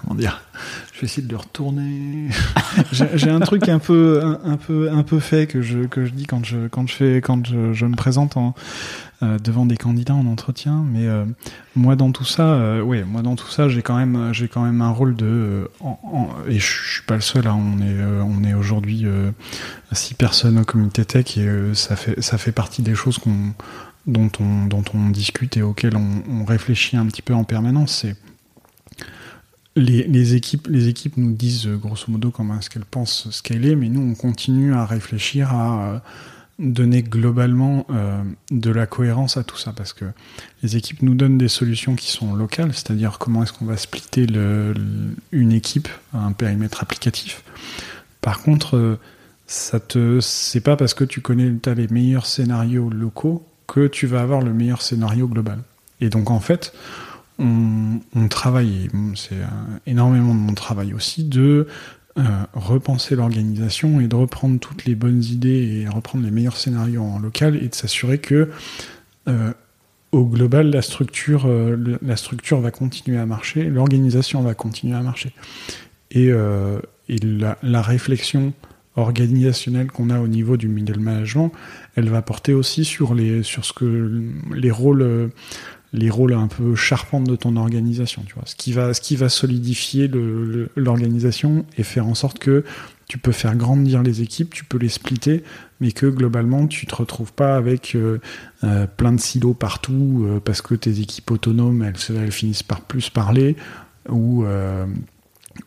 comment dire, je vais essayer de le retourner. J'ai un truc un peu, un peu, un peu fait que je que je dis quand je quand je fais quand je, je me présente en, euh, devant des candidats en entretien. Mais euh, moi dans tout ça, euh, moi dans tout ça, j'ai quand même j'ai quand même un rôle de euh, et je suis pas le seul. Hein, on est on est aujourd'hui six personnes au comité tech et ça fait ça fait partie des choses qu'on dont on dont on discute et auxquelles on, réfléchit un petit peu en permanence. C'est les, équipes, les équipes nous disent grosso modo comment est-ce qu'elles pensent scaler, mais nous on continue à réfléchir à donner globalement euh, de la cohérence à tout ça parce que les équipes nous donnent des solutions qui sont locales, c'est-à-dire comment est-ce qu'on va splitter une équipe à un périmètre applicatif. Par contre, euh, ça te, c'est pas parce que tu connais as les meilleurs scénarios locaux que tu vas avoir le meilleur scénario global. Et donc en fait, on, on travaille, c'est euh, énormément de mon travail aussi, de euh, repenser l'organisation et de reprendre toutes les bonnes idées et reprendre les meilleurs scénarios en local et de s'assurer que euh, au global la structure, euh, la structure va continuer à marcher, l'organisation va continuer à marcher. Et, la, la réflexion organisationnelle qu'on a au niveau du middle management, elle va porter aussi sur les sur ce que les rôles les rôles un peu charpentes de ton organisation, tu vois. Ce qui va, ce qui va solidifier l'organisation et faire en sorte que tu peux faire grandir les équipes, tu peux les splitter, mais que globalement tu te retrouves pas avec euh, euh, plein de silos partout euh, parce que tes équipes autonomes elles, elles finissent par plus parler ou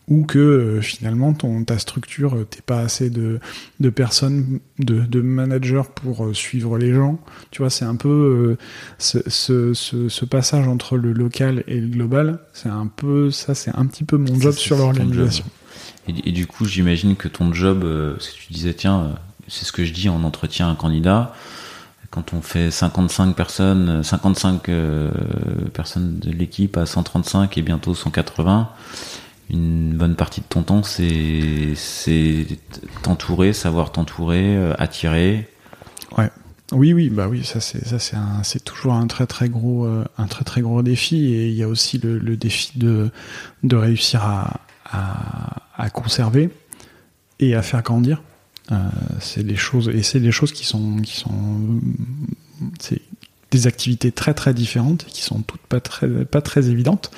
ou que euh, finalement ton ta structure euh, t'es pas assez de de personnes de, de managers pour euh, suivre les gens. Tu vois c'est un peu euh, ce, ce, ce, ce passage entre le local et le global c'est un peu ça c'est un petit peu mon job sur l'organisation. Et, et du coup, j'imagine que ton job, si tu disais, tiens, c'est ce que je dis en entretien à un candidat, quand on fait 55 personnes, euh, 55 euh, personnes de l'équipe à 135 et bientôt 180, une bonne partie de ton temps, c'est t'entourer, savoir t'entourer, euh, attirer. Ouais. Oui, oui, bah oui, ça c'est ça c'est toujours un très très gros euh, un très très gros défi et il y a aussi le, défi de de réussir à, à, conserver et à faire grandir. Euh, c'est des choses et c'est des choses qui sont qui sont des activités très très différentes et qui sont toutes pas très pas très évidentes.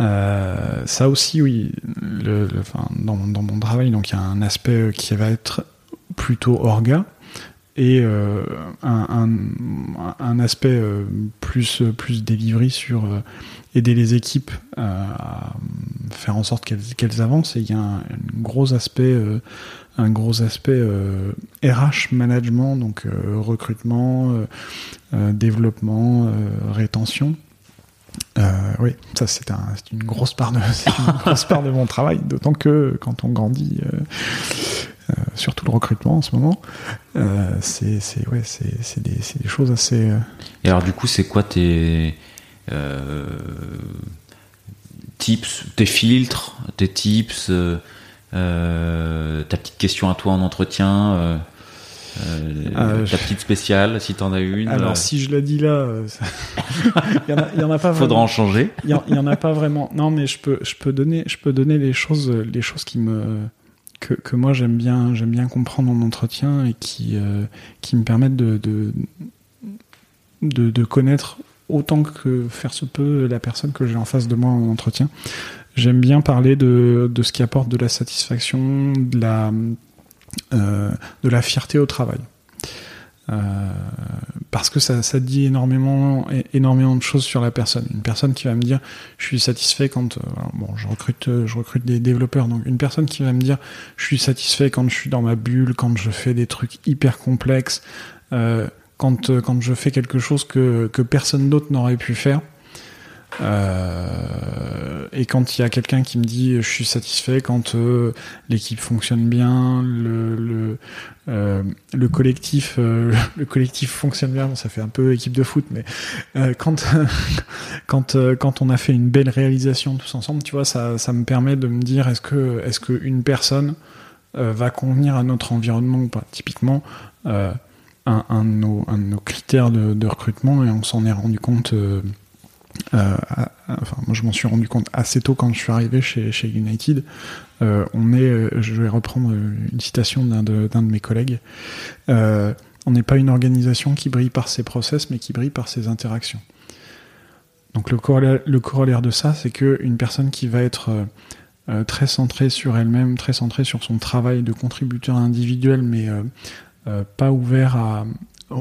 Euh, ça aussi, oui, dans, mon travail, donc il y a un aspect qui va être plutôt orga et euh, un, aspect euh, plus plus delivery sur euh, aider les équipes euh, à faire en sorte qu'elles avancent. Et il y a un, un gros aspect euh, un gros aspect euh, RH management, donc euh, recrutement, euh, euh, développement, euh, rétention. Euh, oui, ça c'est un, une grosse part de, grosse part de mon travail, d'autant que quand on grandit, euh, euh, surtout le recrutement en ce moment, euh, c'est, c'est, ouais, des, des choses assez. euh, Et alors du coup, c'est quoi tes tips, tes filtres, tes tips, ta petite question à toi en entretien, euh, euh, Euh, ta petite spéciale si t'en as une. Alors euh, si je la dis là, euh, il y en a, il y en a pas faudra vraiment. en changer. Il y, en- il y en a pas vraiment. Non, mais je peux, je peux donner, je peux donner les choses, les choses qui me, que, que moi j'aime bien, j'aime bien comprendre en entretien et qui, euh, qui me permettent de, de, de, de connaître autant que faire se peut la personne que j'ai en face de moi en entretien. J'aime bien parler de, de ce qui apporte de la satisfaction, de la, euh, de la fierté au travail. Euh, parce que ça, dit énormément, énormément de choses sur la personne. Une personne qui va me dire, je suis satisfait quand, euh, bon, je recrute, euh, je recrute des développeurs, donc une personne qui va me dire, je suis satisfait quand je suis dans ma bulle, quand je fais des trucs hyper complexes, euh, quand, euh, quand je fais quelque chose que, que personne d'autre n'aurait pu faire. Euh, et quand il y a quelqu'un qui me dit je suis satisfait quand euh, l'équipe fonctionne bien, le, le, euh, le collectif le collectif fonctionne bien, bon, ça fait un peu équipe de foot, mais quand quand quand on a fait une belle réalisation tous ensemble, tu vois, ça ça me permet de me dire est-ce que est-ce que une personne va convenir à notre environnement ou pas? Typiquement, un, de nos, un de nos critères de recrutement et on s'en est rendu compte. Euh, enfin, moi, je m'en suis rendu compte assez tôt quand je suis arrivé chez, United. Euh, on est, euh, je vais reprendre une citation d'un de, mes collègues. On n'est pas une organisation qui brille par ses process, mais qui brille par ses interactions. Donc le corollaire, le corollaire de ça, c'est que une personne qui va être très centrée sur elle-même, très centrée sur son travail de contributeur individuel, mais pas ouvert à,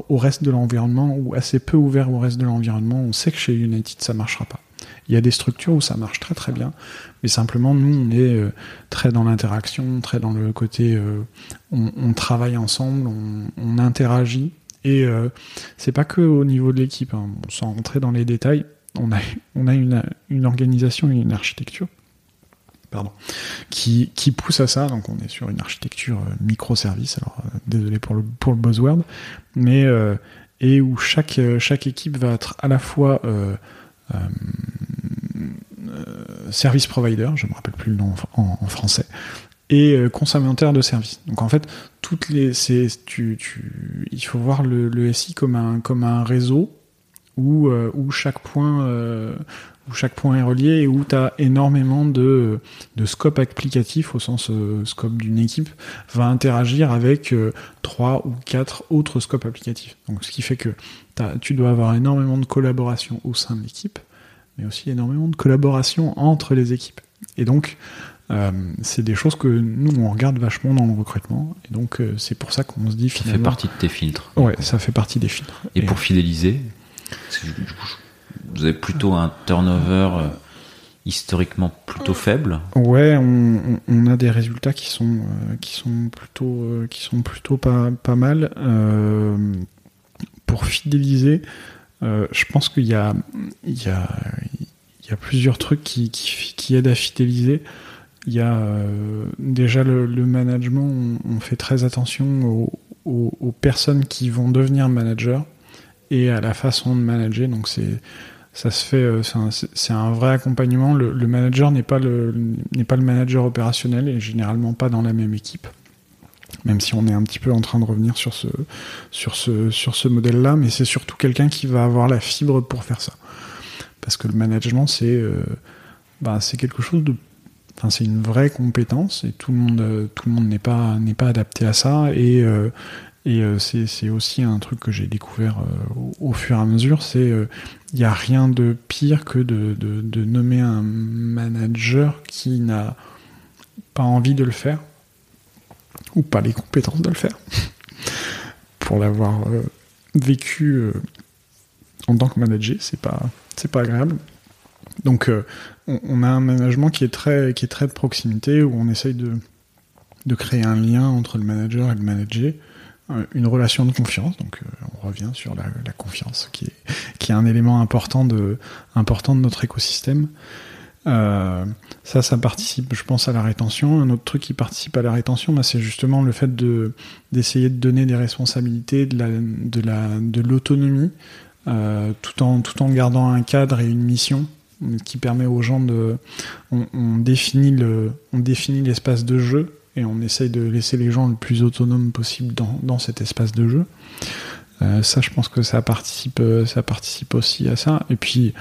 au reste de l'environnement ou assez peu ouvert au reste de l'environnement, on sait que chez United ça marchera pas. Il y a des structures où ça marche très très bien, mais simplement nous on est euh, très dans l'interaction, très dans le côté euh, on, travaille ensemble, on, interagit et euh, c'est pas que au niveau de l'équipe, hein, sans rentrer dans les détails, on a on a une, une organisation et une architecture pardon, qui, pousse à ça. Donc on est sur une architecture euh, microservice. Alors euh, désolé pour le pour le buzzword, mais euh, et où chaque équipe va être à la fois service provider, je me rappelle plus le nom en, français, et consommateur de services. Donc en fait, toutes les, il faut voir le, SI comme un réseau où chaque point où chaque point est relié et où tu as énormément de, de scope applicatif au sens euh, scope d'une équipe va interagir avec euh, trois ou quatre autres scopes applicatifs. Donc ce qui fait que tu dois avoir énormément de collaboration au sein de l'équipe, mais aussi énormément de collaboration entre les équipes. Et donc euh, c'est des choses que nous on regarde vachement dans le recrutement et donc euh, c'est pour ça qu'on se dit Ça fait partie de tes filtres. ouais ça fait partie des filtres Et pour fidéliser, parce que du coup, vous avez plutôt un turnover euh, historiquement plutôt faible. Ouais, on, a des résultats qui sont euh, qui sont plutôt euh, qui sont plutôt pas pas mal. Pour fidéliser, je pense qu'il y a il y a plusieurs trucs qui qui, aident à fidéliser. Il y a déjà le, management, on, on fait très attention aux, aux, aux personnes qui vont devenir managers et à la façon de manager. Donc c'est ça se fait, euh, c'est un, vrai accompagnement. Le, manager n'est pas le n'est pas le manager opérationnel et généralement pas dans la même équipe. même si on est un petit peu en train de revenir sur ce, sur ce, sur ce modèle-là, mais c'est surtout quelqu'un qui va avoir la fibre pour faire ça. Parce que le management, c'est euh, bah, c'est quelque chose de. Enfin, c'est une vraie compétence et tout le monde, tout le monde n'est pas, n'est pas adapté à ça. Et, euh, et euh, c'est aussi un truc que j'ai découvert au, au, fur et à mesure. C'est il n'y a rien de pire que de, nommer un manager qui n'a pas envie de le faire ou pas les compétences de le faire, pour l'avoir euh, vécu euh, en tant que manager, c'est pas pas agréable. Donc euh, on, on, a un management qui est très qui est très de proximité où on essaye de de créer un lien entre le manager et le manager, une relation de confiance. Donc on revient sur la, confiance qui est qui est un élément important de important de notre écosystème. Euh, ça, ça participe, je pense, à la rétention. Un autre truc qui participe à la rétention, bah, c'est justement le fait de d'essayer de donner des responsabilités, de la de la de l'autonomie, euh, tout en tout en gardant un cadre et une mission qui permet aux gens de on, on définit le on définit l'espace de jeu et on essaye de laisser les gens le plus autonomes possible dans dans cet espace de jeu. Euh, ça, je pense que ça participe ça participe aussi à ça. Et puis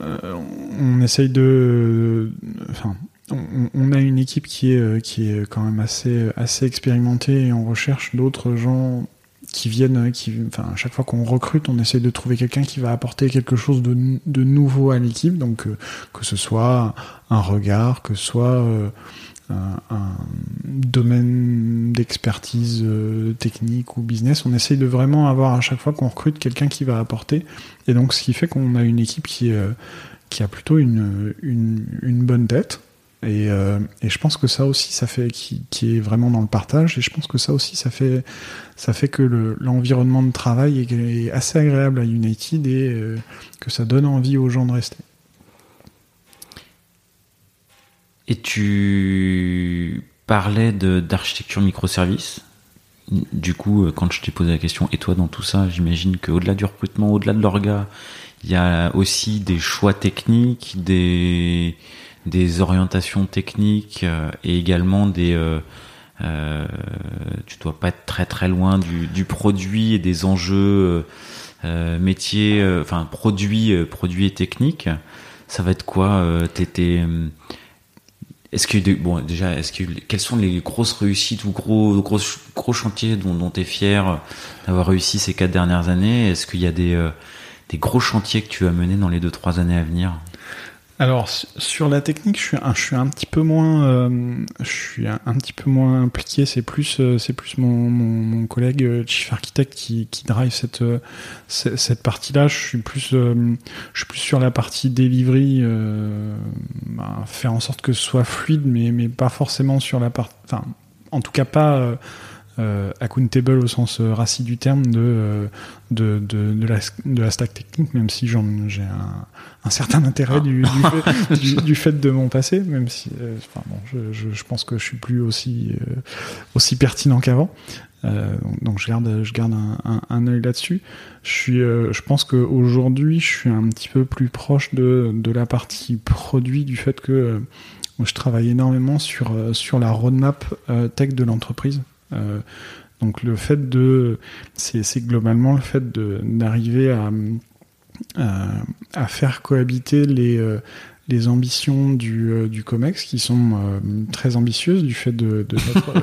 euh, on essaye de, enfin, on, a une équipe qui est qui est quand même assez assez expérimentée et on recherche d'autres gens qui viennent, qui, enfin, à chaque fois qu'on recrute, on essaye de trouver quelqu'un qui va apporter quelque chose de, de nouveau à l'équipe, donc euh, que ce soit un regard, que ce soit euh, un, domaine d'expertise euh, technique ou business. On essaye de vraiment avoir à chaque fois qu'on recrute quelqu'un qui va apporter. Et donc, ce qui fait qu'on a une équipe qui, euh, qui a plutôt une, une, bonne tête. Et, euh, et, je pense que ça aussi, ça fait qui, qui, est vraiment dans le partage. Et je pense que ça aussi, ça fait, ça fait que l'environnement de travail est, assez agréable à United et que ça donne envie aux gens de rester. Et tu parlais d'architecture microservice. Du coup, euh, quand je t'ai posé la question, et toi dans tout ça, j'imagine qu'au-delà du recrutement, au-delà de l'orga, il y a aussi des choix techniques, des, des orientations techniques euh, et également des... Euh, euh, tu dois pas être très très loin du, du produit et des enjeux euh, métiers, enfin produits, produits et techniques. Ça va être quoi T'étais est-ce que bon déjà est-ce que quelles sont les grosses réussites ou gros gros gros chantiers dont, tu es fier d'avoir réussi ces quatre dernières années? Est-ce qu'il y a des euh, des gros chantiers que tu as menés dans les deux trois années à venir? Alors sur la technique, je suis un, je suis un petit peu moins, euh, je suis un, petit peu moins impliqué. C'est plus, euh, c'est plus mon, mon, collègue euh, chief architecte qui, qui drive cette cette partie-là. Je suis plus, je suis plus sur la partie delivery, bah, faire en sorte que ce soit fluide, mais mais pas forcément sur la partie, enfin, en tout cas pas euh, accountable au sens euh, racine du terme de, euh, de, de, de, la, de la stack technique, même si j'ai un, un certain intérêt du, du, fait, du, du, fait, de mon passé, même si euh, enfin, bon, je, je, je, pense que je suis plus aussi, euh, aussi pertinent qu'avant. Donc je garde, je garde un, un, un œil là-dessus. Je suis, je pense qu'aujourd'hui, je suis un petit peu plus proche de, de la partie produit du fait que je travaille énormément sur, sur la roadmap tech de l'entreprise. Euh, donc le fait de, c'est globalement le fait d'arriver à, à, à, faire cohabiter les, euh, les ambitions du, euh, du COMEX qui sont euh, très ambitieuses du fait de, de notre,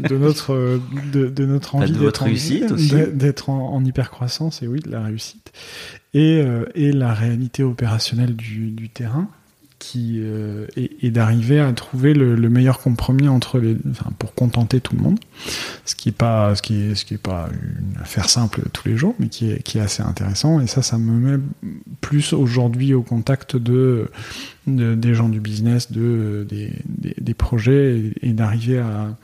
de notre, de, de notre envie d'être en, en, en hyper croissance et oui de la réussite et, euh, et la réalité opérationnelle du, du terrain euh, et, et d'arriver à trouver le, le, meilleur compromis entre pour contenter tout le monde. Ce qui est pas ce qui est ce qui est pas une affaire simple tous les jours mais qui est qui est assez intéressant. Et ça ça me met plus aujourd'hui au contact de, de, des gens du business de des, des, projets et, et d'arriver à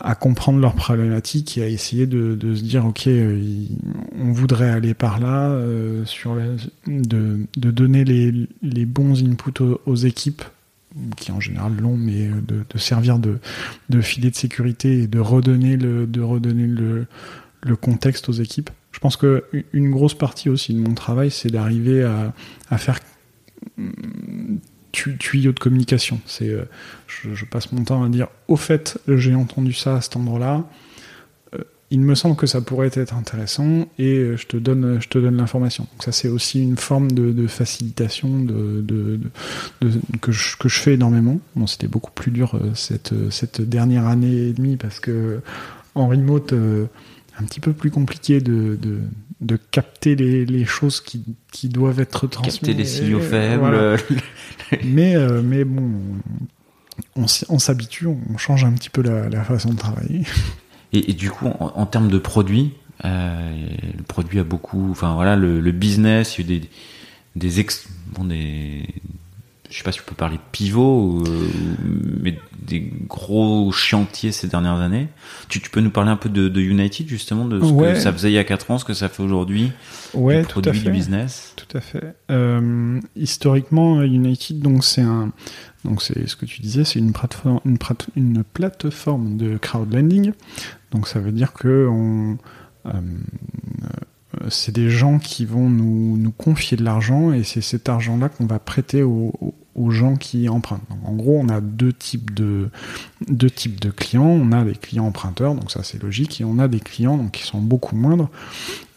à comprendre leurs problématiques et à essayer de, se dire ok euh, on voudrait aller par là euh, sur de, donner les, bons inputs aux, équipes qui en général l'ont mais de, de, servir de, filet de sécurité et de redonner le de redonner le, contexte aux équipes. Je pense que une grosse partie aussi de mon travail c'est d'arriver à faire tuyau de communication. C'est, je, je, passe mon temps à dire, au fait, j'ai entendu ça à cet endroit-là il me semble que ça pourrait être intéressant et euh, je te donne, l'information. Donc ça c'est aussi une forme de, facilitation que, je, fais énormément. Bon, c'était beaucoup plus dur euh, cette, cette dernière année et demie parce que en remote, euh, un petit peu plus compliqué de, de, capter les, les choses qui, qui, doivent être transmises. Capter les signaux faibles. mais, mais bon, on, on s'habitue, on change un petit peu la, la façon de travailler. Et, du coup, en, termes de produits, euh, le produit a beaucoup, enfin voilà, le, business, il y a eu des, des, ex, bon, des, je sais pas si tu peux parler de pivot, euh, mais des gros chantiers ces dernières années. Tu, tu peux nous parler un peu de, de United justement, de ce que ça faisait il y a 4 ans, ce que ça fait aujourd'hui, ouais, du produit, du business. Tout à fait. Euh, historiquement, United, donc c'est un, donc c'est ce que tu disais, c'est une plateforme, une, une, plateforme de crowdlending. Donc ça veut dire que on, euh, c'est des gens qui vont nous, confier de l'argent et c'est cet argent-là qu'on va prêter aux, gens qui empruntent. En gros, on a deux types de clients. On a des clients emprunteurs, donc ça c'est logique, et on a des clients qui sont beaucoup moindres,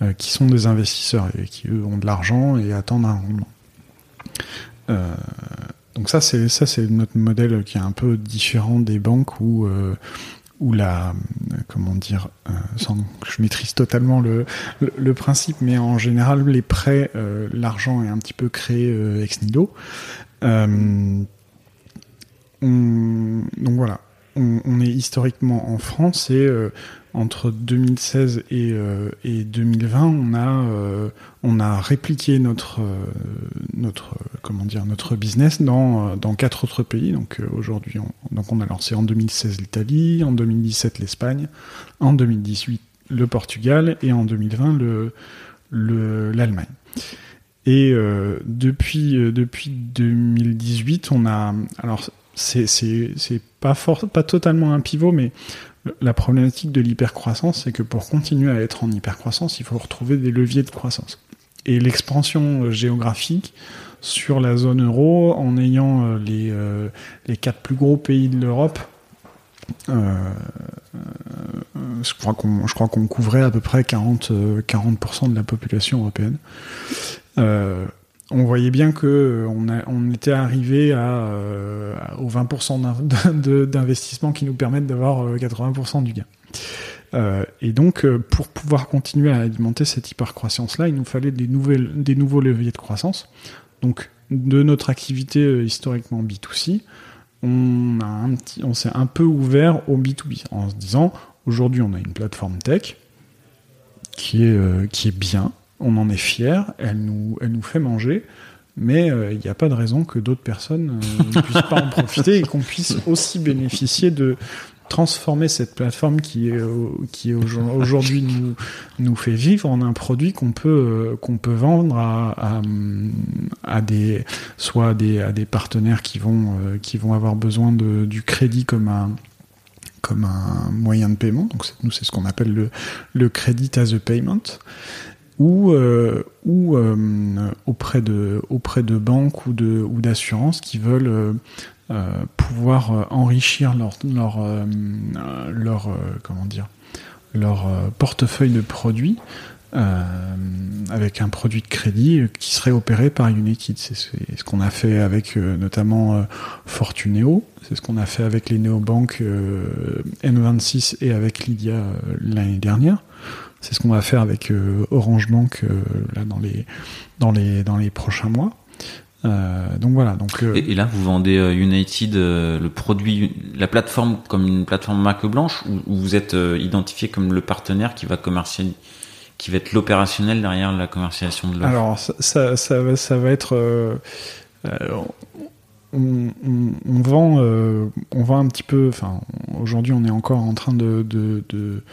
euh, qui sont des investisseurs et qui eux ont de l'argent et attendent un rendement. Euh, donc ça c'est ça c'est notre modèle qui est un peu différent des banques où euh, où la comment dire euh, sans que je maîtrise totalement le, principe mais en général les prêts euh, l'argent est un petit peu créé euh, ex nihilo. On, donc voilà. On, est historiquement en France et entre 2016 et, euh, et 2020, on a euh, on a répliqué notre euh, business dans quatre autres pays. Donc aujourd'hui, on, donc on a lancé en 2016 l'Italie, en 2017 l'Espagne, en 2018 le Portugal et en 2020 le l'Allemagne. Et depuis depuis 2018, on a alors c'est pas totalement un pivot, mais la problématique de l'hypercroissance, c'est que pour continuer à être en hypercroissance, il faut retrouver des leviers de croissance. Et l'expansion géographique sur la zone euro, en ayant euh, les, euh, les quatre plus gros pays de l'Europe, euh, je crois qu'on je crois qu'on couvrait à peu près 40 40% de la population européenne on voyait bien que euh, on, était arrivé à, euh, aux 20% d'investissement qui nous permettent d'avoir 80% euh, du gain. et donc, pour pouvoir continuer à alimenter cette hypercroissance-là, il nous fallait des, nouveaux leviers de croissance. Donc, de notre activité historiquement B2C, on, s'est un peu ouvert au B2B en se disant, aujourd'hui, on a une plateforme tech qui est bien, on en est fier, elle nous, elle nous fait manger, mais euh, il n'y a pas de raison que d'autres personnes euh, ne puissent pas en profiter et qu'on puisse aussi bénéficier de transformer cette plateforme qui est qui aujourd'hui nous nous fait vivre en un produit qu'on peut euh, peut vendre à, à, des soit à des à des partenaires qui vont qui vont avoir besoin de du crédit comme un comme un moyen de paiement. Donc nous c'est ce qu'on appelle le le credit as a payment ou, euh, ou euh, auprès, de, auprès de banques ou ou d'assurances qui veulent euh, euh pouvoir euh, enrichir leur leur, leur comment dire leur portefeuille de produits avec un produit de crédit qui serait opéré par United. C'est ce qu'on a fait avec notamment Fortuneo, c'est ce qu'on a fait avec les néobanques N26 et avec Lydia l'année dernière. C'est ce qu'on va faire avec euh, Orange Bank euh, là, dans, les, dans, les, dans les prochains mois. Euh, donc voilà. Donc, et, là, vous vendez United, le produit, la plateforme comme une plateforme marque blanche, ou, vous êtes identifié comme le partenaire qui va commercialiser, qui va être l'opérationnel derrière la commercialisation de l'offre? Alors ça, ça, ça, va, ça va être. On, on, on, vend, on vend un petit peu. Enfin, aujourd'hui, on est encore en train de, de, de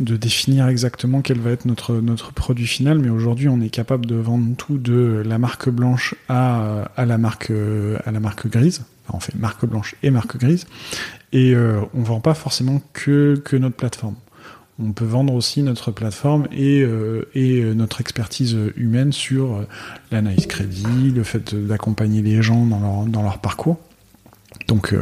de définir exactement quel va être notre, notre produit final, mais aujourd'hui on est capable de vendre tout de la marque blanche à, à, la, marque, à la marque grise. Enfin, on fait marque blanche et marque grise. Et euh, on vend pas forcément que, que notre plateforme. on peut vendre aussi notre plateforme et, euh, et notre expertise humaine sur l'analyse crédit, le fait d'accompagner les gens dans leur, dans leur parcours. Donc,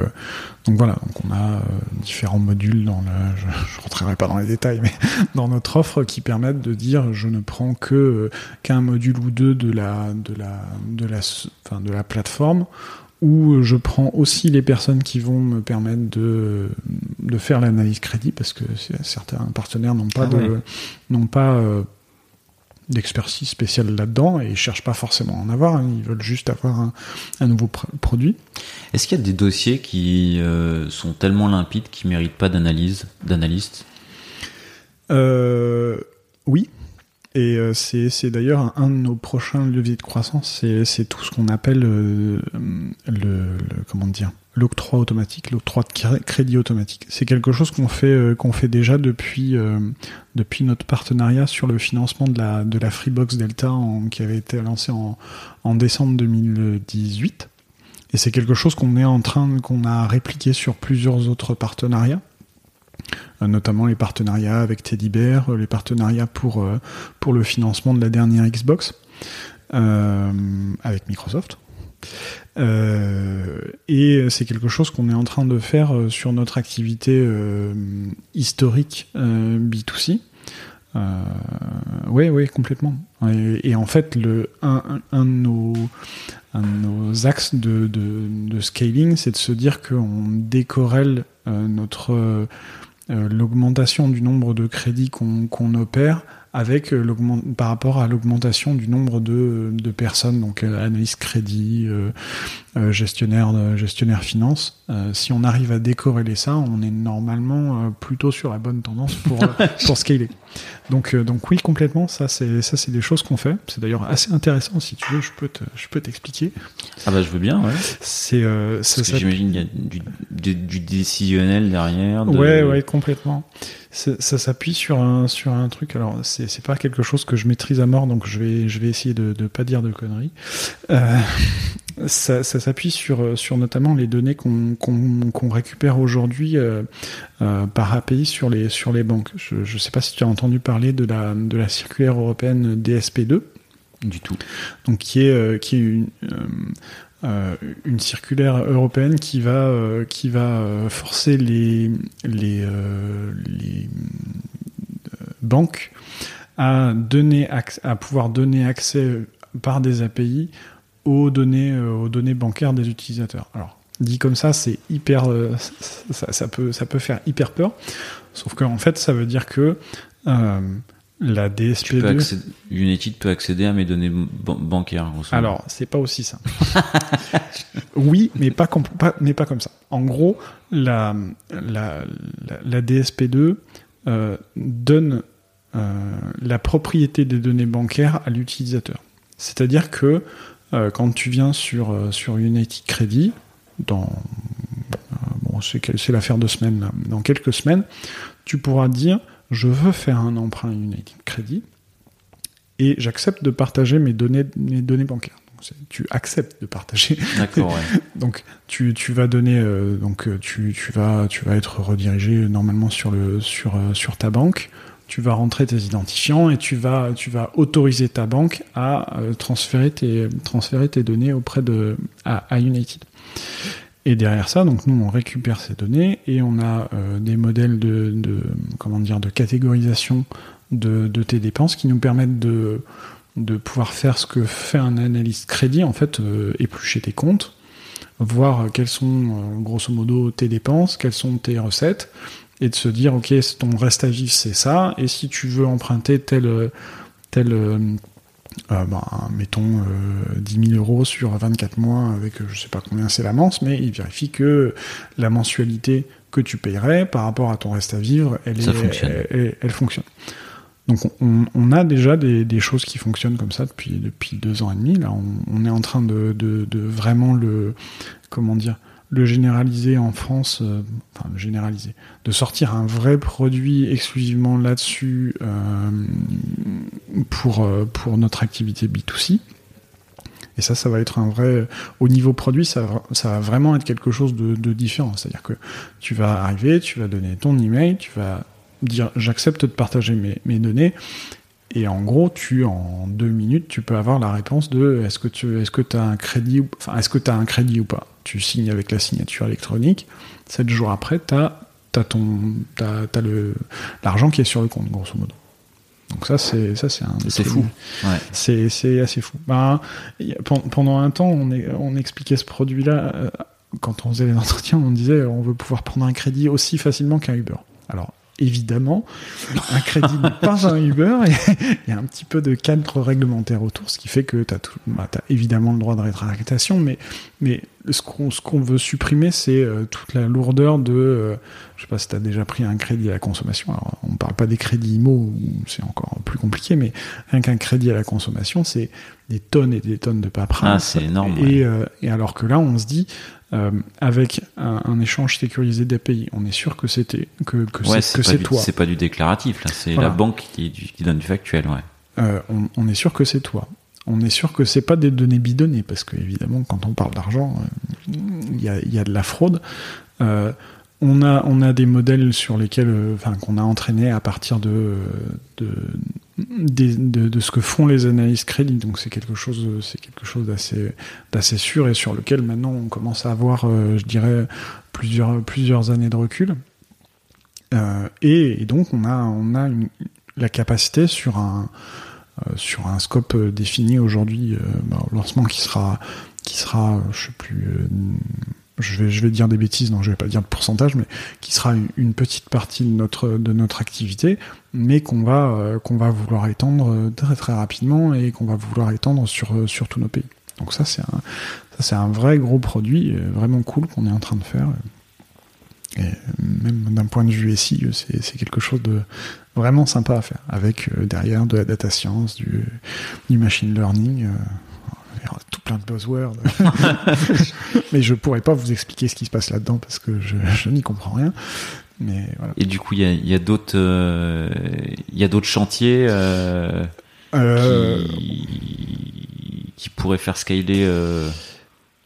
donc voilà, donc on a différents modules dans le, je, je, rentrerai pas dans les détails, mais dans notre offre qui permettent de dire je ne prends que qu'un module ou deux de la de la de la enfin, de la plateforme où je prends aussi les personnes qui vont me permettre de, de faire l'analyse crédit parce que certains partenaires n'ont pas ah de, n'ont pas euh, d'expertise spéciale là-dedans et ils cherchent pas forcément à en avoir, hein. ils veulent juste avoir un, un nouveau produit. Est-ce qu'il y a des dossiers qui euh, sont tellement limpides qu'ils méritent pas d'analyse, d'analyste? Euh, Oui, et euh, c'est d'ailleurs un, de nos prochains leviers de croissance, c'est tout ce qu'on appelle euh, le, le, comment dire l'octroi automatique, l'octroi de crédit automatique. C'est quelque chose qu'on fait euh, qu'on fait déjà depuis depuis notre partenariat sur le financement de la de la Freebox Delta qui avait été lancé en, en décembre 2018. Et c'est quelque chose qu'on est en train qu'on a répliqué sur plusieurs autres partenariats. Euh, notamment les partenariats avec Teddy Bear, euh, les partenariats pour, euh, pour le financement de la dernière Xbox avec Microsoft. et c'est quelque chose qu'on est en train de faire sur notre activité historique B2C. oui, oui, complètement. Et, en fait, le, un, un, de nos, axes de, de, scaling, c'est de se dire qu'on décorrèle notre l'augmentation du nombre de crédits qu'on opère avec euh, par rapport à l'augmentation du nombre de, de, personnes, donc euh, analyse crédit, euh, gestionnaire, gestionnaire finance. si on arrive à décorréler ça, on est normalement plutôt sur la bonne tendance pour pour scaler. Donc donc oui complètement, ça c'est ça c'est des choses qu'on fait. C'est d'ailleurs assez intéressant si tu veux, je peux te, je peux t'expliquer. Ah bah je veux bien. Ouais. C'est que j'imagine qu'il y a du, du, décisionnel derrière. De... Ouais ouais complètement ça s'appuie sur un sur un truc. Alors c'est pas quelque chose que je maîtrise à mort, donc je vais je vais essayer de de pas dire de conneries. Euh, ça, ça s'appuie sur sur notamment les données qu'on qu'on qu'on récupère aujourd'hui euh, euh, par API sur les sur les banques. Je je sais pas si tu as entendu parler de la de la circulaire européenne DSP2 du tout. Donc qui est euh, qui est une euh, euh, une circulaire européenne qui va euh, qui va euh, forcer les les, les banques à donner à pouvoir donner accès par des API aux données aux données bancaires des utilisateurs. Alors dit comme ça, c'est hyper ça, peut ça peut faire hyper peur. Sauf qu'en fait, ça veut dire que la DSP2. United peut accéder à mes données bancaires. Alors, c'est pas aussi ça. oui, mais pas, mais pas comme ça. En gros, la, la, la, DSP2 euh, donne euh, la propriété des données bancaires à l'utilisateur. C'est-à-dire que euh, quand tu viens sur, sur United Credit, dans bon, c'est l'affaire de semaines, dans quelques semaines, tu pourras dire je veux faire un emprunt United Credit et j'accepte de partager mes données, mes données bancaires. tu acceptes de partager. D'accord. Ouais. donc tu, tu vas donner euh, donc euh, tu, tu vas tu vas être redirigé normalement sur le sur euh, sur ta banque. Tu vas rentrer tes identifiants et tu vas tu vas autoriser ta banque à transférer tes transférer tes données auprès de à, à United. Et derrière ça, donc nous on récupère ces données et on a euh, des modèles de, comment dire de catégorisation de, de, tes dépenses qui nous permettent de, de pouvoir faire ce que fait un analyste crédit, en fait, euh, éplucher tes comptes, voir quelles sont euh, grosso modo tes dépenses, quelles sont tes recettes, et de se dire ok ton reste à vivre c'est ça, et si tu veux emprunter tel tel euh, ben, mettons euh, 10 000 euros sur 24 mois avec je sais pas combien c'est l'amance, mais il vérifie que la mensualité que tu payerais par rapport à ton reste à vivre, elle, est, fonctionne. Elle, fonctionne. Donc on, on a déjà des, des, choses qui fonctionnent comme ça depuis depuis deux ans et demi. Là, on, on est en train de, de, de, vraiment le comment dire le généraliser en France, euh, enfin le généraliser, de sortir un vrai produit exclusivement là-dessus euh, pour, euh, pour notre activité B2C. Et ça, ça va être un vrai. Au niveau produit, ça, va vraiment être quelque chose de, différent. C'est-à-dire que tu vas arriver, tu vas donner ton email, tu vas dire j'accepte de partager mes, données. Et en gros, tu en deux minutes, tu peux avoir la réponse de est-ce que tu est-ce que un crédit enfin est-ce que tu as un crédit ou pas? Tu signes avec la signature électronique. Sept jours après, tu as, t'as le l'argent qui est sur le compte, grosso modo. Donc ça, c'est ça, c'est un. C'est fou. Ouais. C'est assez fou. Ben, pendant un temps, on, est, on expliquait ce produit-là. Euh, quand on faisait les entretiens, on disait on veut pouvoir prendre un crédit aussi facilement qu'un Uber. Alors évidemment, un crédit n'est pas un Uber. Il y a un petit peu de cadre réglementaire autour, ce qui fait que tu as, bah, évidemment le droit de rétractation, mais, mais ce qu'on veut supprimer, c'est euh, toute la lourdeur de. Euh, je sais pas si tu as déjà pris un crédit à la consommation. Alors, on parle pas des crédits IMO, c'est encore plus compliqué, mais rien qu'un crédit à la consommation, c'est des tonnes et des tonnes de paperasse. Ah, c'est énorme. Et, euh, et alors que là, on se dit, euh, avec un, échange sécurisé d'API. On est sûr que c'était que, que c'est toi. C'est pas du déclaratif là, c'est la banque qui, qui, donne du factuel, ouais. Euh, on, est sûr que c'est toi. On est sûr que c'est pas des données bidonnées parce que évidemment quand on parle d'argent, euh, il y, a, y, a, de la fraude. On a, des modèles sur lesquels, enfin, qu'on a entraîné à partir de, ce que font les analystes crédit. Donc c'est quelque chose, d'assez, sûr et sur lequel maintenant on commence à avoir, euh, je dirais, plusieurs, années de recul. Euh, et, donc on a, la capacité sur un, euh, scope défini aujourd'hui, bah, lancement qui sera, qui sera, sais plus je vais, dire des bêtises, non, je vais pas dire de pourcentage, mais qui sera une, petite partie de notre, activité, mais qu'on va, euh, qu'on va vouloir étendre euh, très très rapidement et qu'on va vouloir étendre sur, euh, sur tous nos pays. Donc ça, c'est un, ça, c'est un vrai gros produit, vraiment cool qu'on est en train de faire. Et même d'un point de vue SI, c'est, c'est quelque chose de vraiment sympa à faire, avec derrière de la data science, du machine learning tout plein de buzzwords. mais je pourrais pas vous expliquer ce qui se passe là-dedans parce que je, n'y comprends rien. Mais Et du coup, il y a, d'autres, il y a d'autres euh, chantiers euh, euh, Qui, pourraient faire scaler.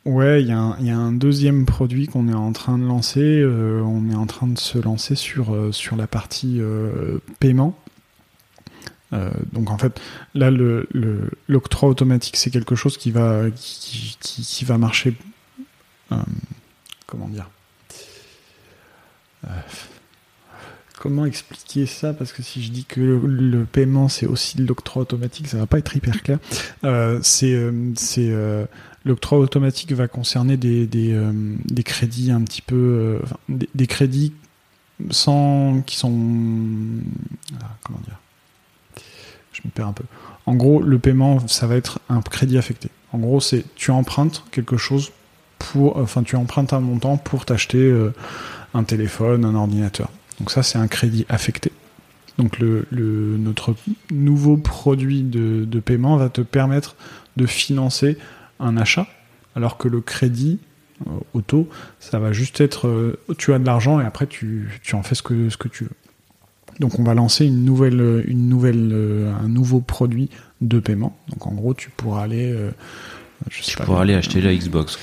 Ouais, il y, y, a un deuxième produit qu'on est en train de lancer. on est en train de se lancer sur sur la partie paiement. Euh, donc en fait, là, l'octroi automatique, c'est quelque chose qui va, qui, qui, va marcher. Euh, comment dire euh, Comment expliquer ça? Parce que si je dis que le, paiement c'est aussi l'octroi automatique, ça va pas être hyper clair. c'est, c'est l'octroi automatique va concerner des, des, des crédits un petit peu, des, des, crédits sans qui sont ah, comment dire En gros, le paiement, ça va être un crédit affecté. En gros, c'est tu empruntes quelque chose pour, enfin, tu empruntes un montant pour t'acheter euh, un téléphone, un ordinateur. Donc ça, c'est un crédit affecté. Donc le, notre nouveau produit de, paiement va te permettre de financer un achat, alors que le crédit euh, auto, ça va juste être, euh, tu as de l'argent et après tu, tu en fais ce que, ce que tu veux. Donc on va lancer une nouvelle, une nouvelle, euh, un nouveau produit de paiement. Donc en gros, tu pourras aller, euh, je sais tu pourras aller acheter la Xbox.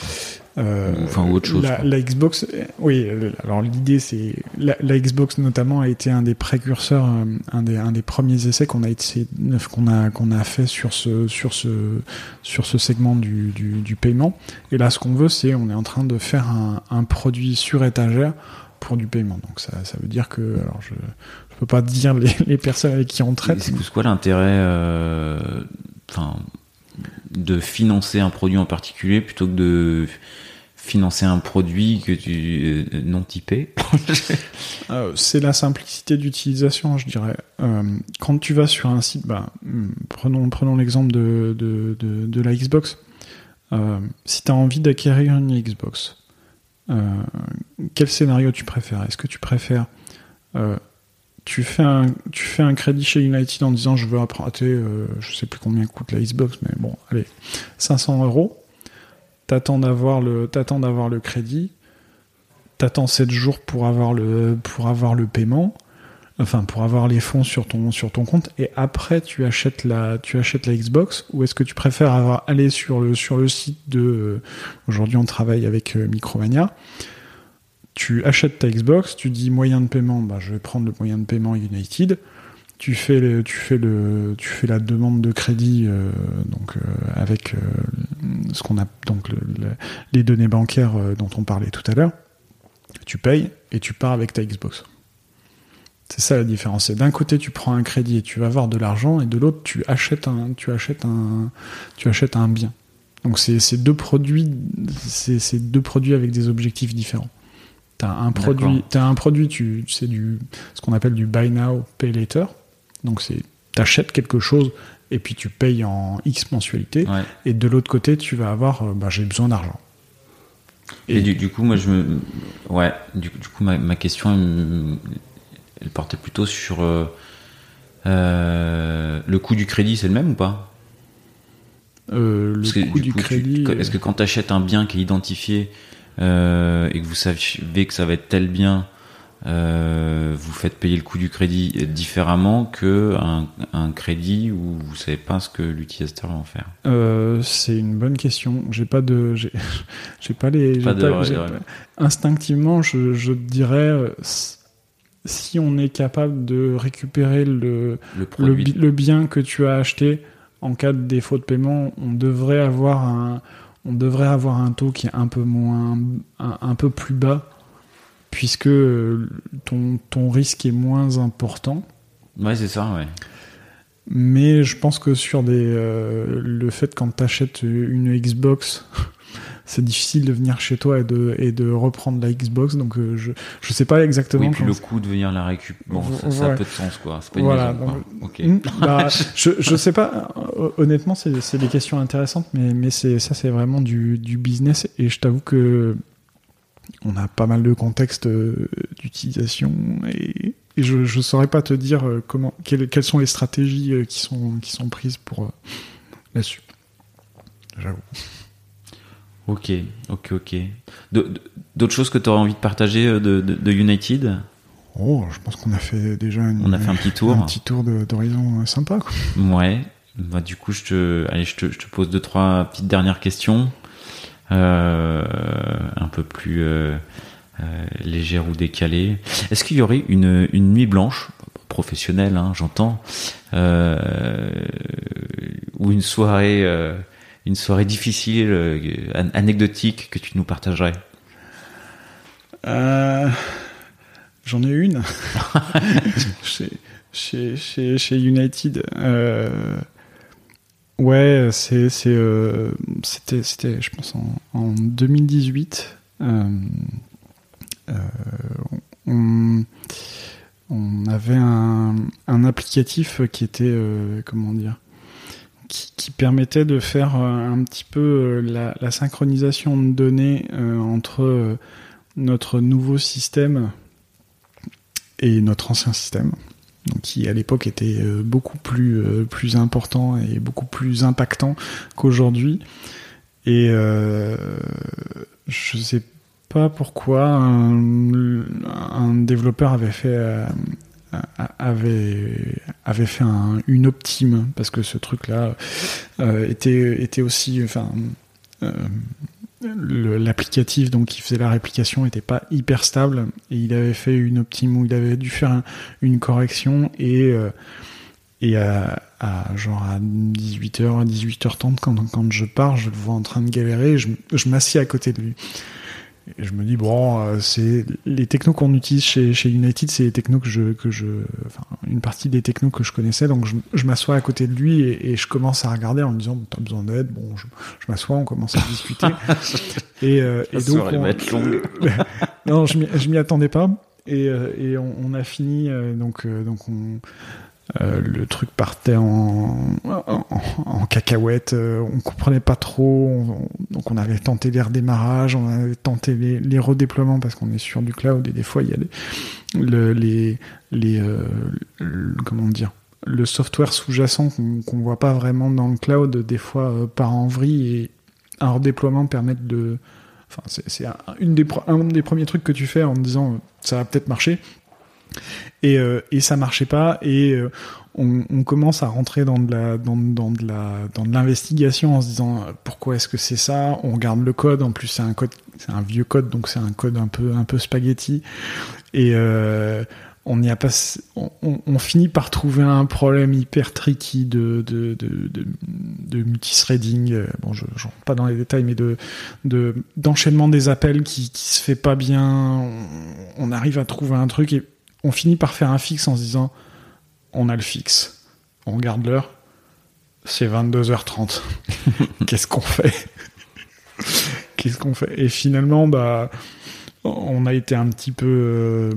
Euh, enfin ou autre chose. La, Xbox, oui. Alors l'idée c'est la, Xbox notamment a été un des précurseurs, un des, un des premiers essais qu'on a été, qu'on a qu'on a fait sur ce sur ce sur ce segment du, du, du paiement. Et là, ce qu'on veut, c'est on est en train de faire un, un produit sur étagère pour du paiement. Donc ça, ça veut dire que, alors je, je peux pas dire les, personnes avec qui on traite. C'est quoi l'intérêt, euh, de financer un produit en particulier plutôt que de financer un produit que tu euh, non typé? Euh, C'est la simplicité d'utilisation, je dirais. quand tu vas sur un site, bah, hmm, prenons, prenons l'exemple de, de, de, de, la Xbox. si tu as envie d'acquérir une Xbox, quel scénario tu préfères? Est-ce que tu préfères tu fais un tu fais un crédit chez United en disant je veux emprunter euh, je sais plus combien coûte la Xbox mais bon allez 500 euros. T'attends d'avoir le t'attends d'avoir le crédit. T'attends 7 jours pour avoir le pour avoir le paiement enfin pour avoir les fonds sur ton sur ton compte et après tu achètes la tu achètes la Xbox ou est-ce que tu préfères avoir aller sur le sur le site de euh, aujourd'hui on travaille avec euh, Micromania tu achètes ta Xbox, tu dis moyen de paiement, bah, je vais prendre le moyen de paiement United. Tu fais, le, tu fais, le, tu fais la demande de crédit euh, donc, euh, avec euh, ce qu'on a donc le- le- les données bancaires euh, dont on parlait tout à l'heure. Tu payes et tu pars avec ta Xbox. C'est ça la différence. C'est d'un côté tu prends un crédit et tu vas avoir de l'argent et de l'autre tu achètes un, tu achètes un, tu achètes un bien. Donc c'est deux produits, c'est deux produits avec des objectifs différents. T'as un produit, t'as un produit, tu, c'est du, ce qu'on appelle du buy now, pay later. Donc c'est, t'achètes quelque chose et puis tu payes en X mensualité. Ouais. Et de l'autre côté, tu vas avoir, euh, bah, j'ai besoin d'argent. Et, du, du coup, moi, je me. Ouais, du, du coup, ma, ma question, elle, portait plutôt sur. euh, euh, le coût du crédit, c'est le même ou pas? Euh, le que, coût du, coup, crédit. Est-ce que quand tu achètes un bien qui est identifié euh, et que vous savez que ça va être tel bien, vous faites payer le coût du crédit différemment que un, un crédit où vous savez pas ce que l'utilisateur va en faire? C'est une bonne question. J'ai pas de, j'ai, pas les. Pas de- Instinctivement, je, je te dirais, si on est capable de récupérer le, Le bien que tu as acheté en cas de défaut de paiement, on devrait avoir un, on devrait avoir un taux qui est un peu moins, un, un peu plus bas, puisque euh, ton, ton risque est moins important. Ouais, c'est ça, ouais. Mais je pense que sur des, euh, le fait quand tu achètes une Xbox, c'est difficile de venir chez toi et de, et de reprendre la Xbox. Donc euh, je je sais pas exactement. Oui, puis le coût de venir la récupérer. Bon, ça, ça a peu de sens, quoi. C'est pas une Voilà, maison, quoi. donc- Ok. Hmm, bah, je, je sais pas. euh, Honnêtement, c'est des questions intéressantes, mais, mais c'est ça, c'est vraiment du, du business. Et je t'avoue que on a pas mal de contextes euh, d'utilisation et, et je je saurais pas te dire comment quelles, quelles sont les stratégies qui sont qui sont prises pour là-dessus. J'avoue. Ok, ok, ok. D'autres choses que tu aurais envie de partager euh, de, de, de United? Oh, je pense qu'on a fait déjà une, On a fait un petit tour. un petit tour d'horizon euh, sympa. Quoi. Ouais. Bah, du coup, je te, allez, je te, je te pose deux, trois petites dernières questions. Euh, un peu plus euh, euh, légères ou décalées. Est-ce qu'il y aurait une, une nuit blanche, professionnelle, hein, j'entends, ou une soirée, une soirée difficile, euh, an- anecdotique que tu nous partagerais Euh, J'en ai une. chez, chez, chez, chez United. Euh, ouais, c'est, c'était, c'était, je pense, en, en 2018. Euh, euh, on, on avait un, un applicatif qui était, comment dire, qui, permettait de faire euh, un petit peu euh, la, la synchronisation de données euh, entre notre nouveau système et notre ancien système, qui à l'époque était beaucoup plus, plus important et beaucoup plus impactant qu'aujourd'hui. Et euh, je sais pas pourquoi un, développeur avait fait avait avait fait un, une optime parce que ce truc là euh, était était aussi enfin euh, l'applicatif donc qui faisait la réplication était pas hyper stable. Et il avait fait une optime où il avait dû faire un- une correction et euh, et à, genre à 18h à 18h30 quand, quand je pars je le vois en train de galérer je, je m'assieds à côté de lui et je me dis bon euh, c'est les technos qu'on utilise chez, chez United c'est les technos que je que je enfin une partie des technos que je connaissais. Donc je, je m'assois à côté de lui et, et je commence à regarder en me disant t'as besoin d'aide. Bon je, je m'assois on commence à discuter. Et, euh, et donc on- non je m'y- attendais pas. Et, euh, et on, on a fini euh, donc donc on euh, le truc partait en, cacahuète, euh, on comprenait pas trop, on- donc on avait tenté les redémarrages, on avait tenté les, redéploiements parce qu'on est sur du cloud et des fois il y a les, le, les, euh, comment dire, le software sous-jacent qu'on voit pas vraiment dans le cloud, des fois part en vrille et un redéploiement permet de, enfin c'est un, un des premiers trucs que tu fais en te disant ça va peut-être marcher. Et, euh, et ça marchait pas. Et euh, on, commence à rentrer dans de la dans, dans de la dans de l'investigation en se disant pourquoi est-ce que c'est ça? On regarde le code. En plus, c'est un code, c'est un vieux code, donc c'est un code un peu un peu spaghetti. Et euh, on y a pas, on, finit par trouver un problème hyper tricky de de de, de, multithreading. Bon, je, je rentre pas dans les détails, mais de de d'enchaînement des appels qui qui se fait pas bien. On, arrive à trouver un truc on finit par faire un fixe en se disant on a le fixe, on regarde l'heure, c'est 22h30. Qu'est-ce qu'on fait? Qu'est-ce qu'on fait? Et finalement, bah, on a été un petit peu, euh,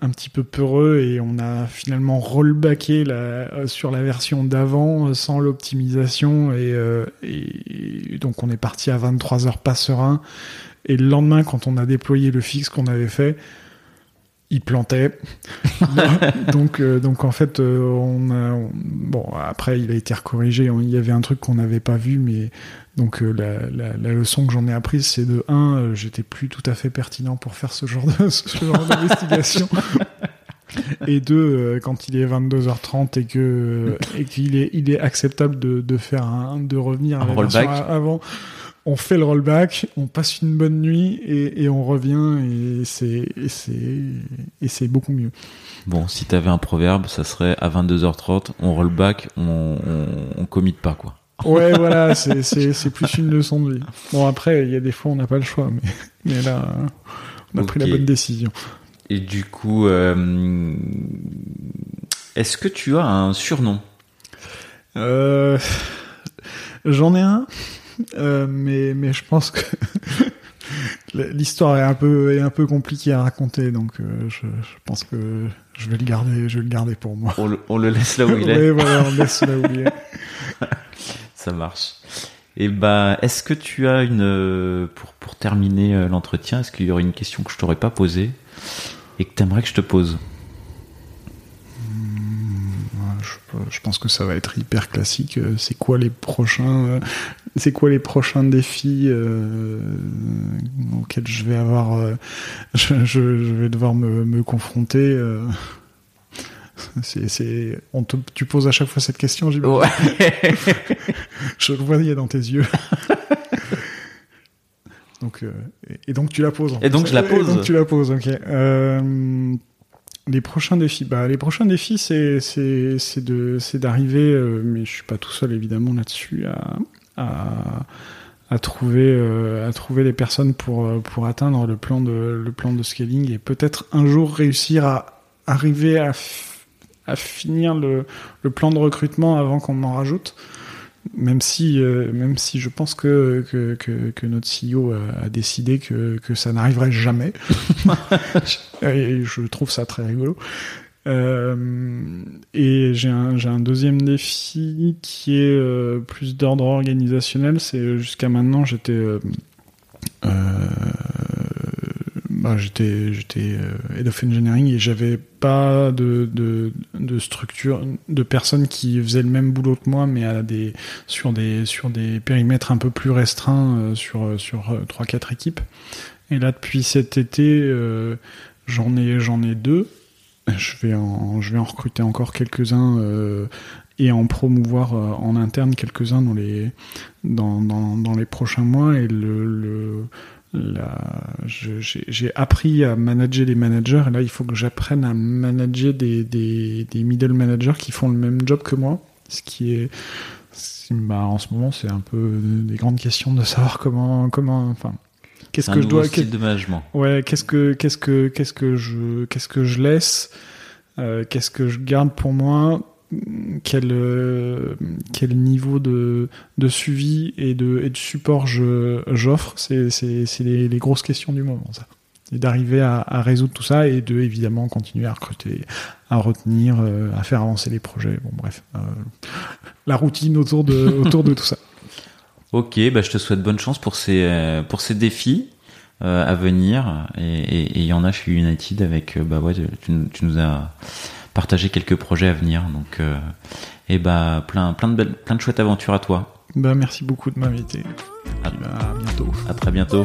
un petit peu peureux et on a finalement rollbacké la, sur la version d'avant sans l'optimisation et, euh, et, donc on est parti à 23h pas serein. Et le lendemain, quand on a déployé le fixe qu'on avait fait, il plantait. donc, euh, donc en fait, euh, on a, bon, après, il a été recorrigé. Il y avait un truc qu'on n'avait pas vu, mais donc euh, la, la, la, leçon que j'en ai apprise, c'est de un, j'étais plus tout à fait pertinent pour faire ce genre de ce genre d'investigation. et deux, quand il est 22h30 et que et qu'il est il est acceptable de, de faire un, de revenir à la avant on fait le rollback, on passe une bonne nuit et, et on revient et c'est et c'est beaucoup mieux. Bon, si t'avais un proverbe, ça serait à 22h30, on rollback, on, on, on commit pas quoi. Ouais, voilà, c'est plus une leçon de vie. Bon, après, il y a des fois, on n'a pas le choix, mais, mais là, on a pris la bonne décision. Et du coup, euh, est-ce que tu as un surnom? Euh, J'en ai un. Euh, mais mais je pense que l'histoire est un peu est un peu compliquée à raconter, donc euh, je, je, pense que je vais le garder, je vais le garder pour moi. On le, on le laisse là où il est. oui, voilà, on laisse là où il est. Ça marche. Et eh bah, ben, est-ce que tu as une pour pour terminer euh, l'entretien, est-ce qu'il y aurait une question que je t'aurais pas posée et que tu aimerais que je te pose? Je pense que ça va être hyper classique. Euh, c'est quoi les prochains, euh, c'est quoi les prochains défis euh, auxquels je vais avoir, euh, je, je, vais devoir me, me confronter. Euh, c'est, on te, tu poses à chaque fois cette question, j'imagine. Ouais. je le voyais dans tes yeux. donc, et, et, donc tu la poses. Et donc je la pose. Et donc tu la poses, ok. Euh, les prochains défis, bah les prochains défis, c'est c'est c'est d'arriver, euh, mais je suis pas tout seul évidemment là-dessus à, trouver euh, les personnes pour euh, pour atteindre le plan de le plan de scaling et peut-être un jour réussir à arriver à à finir le le plan de recrutement avant qu'on en rajoute même si, euh, même si je pense que, que, que, que notre CEO a, a, décidé que, que ça n'arriverait jamais. et je trouve ça très rigolo. Euh, et j'ai un, un deuxième défi qui est euh, plus d'ordre organisationnel. C'est jusqu'à maintenant, j'étais bah, j'étais j'étais euh, head of engineering et j'avais pas de, de, structure de personnes qui faisaient le même boulot que moi mais à des sur des sur des périmètres un peu plus restreints euh, sur sur euh, trois quatre équipes. Et là depuis cet été j'en ai j'en ai deux. Je vais en je vais en recruter encore quelques uns et en promouvoir en interne quelques uns dans les dans, dans les prochains mois. Et le j'ai appris à manager les managers et là il faut que j'apprenne à manager des, des, des, middle managers qui font le même job que moi. Ce qui est bah, en ce moment c'est un peu des grandes questions de savoir comment comment enfin qu'est-ce que je dois style de management. Ouais qu'est-ce que qu'est-ce que qu'est-ce que je qu'est-ce que je laisse euh, qu'est-ce que je garde pour moi quel euh, quel niveau de de suivi et de et de support j'offre c'est les, les grosses questions du moment ça. Et d'arriver à, résoudre tout ça et de évidemment continuer à recruter à retenir euh, à faire avancer les projets. Bon bref euh, la routine autour de autour de tout ça. Ok bah je te souhaite bonne chance pour ces pour ces défis à venir. Et il y en a chez United avec bah ouais tu, tu nous as partager quelques projets à venir. Donc, euh, et bah, plein, plein de belles, plein de chouettes aventures à toi. Bah, merci beaucoup de m'inviter. À, bah, à bientôt. À très bientôt.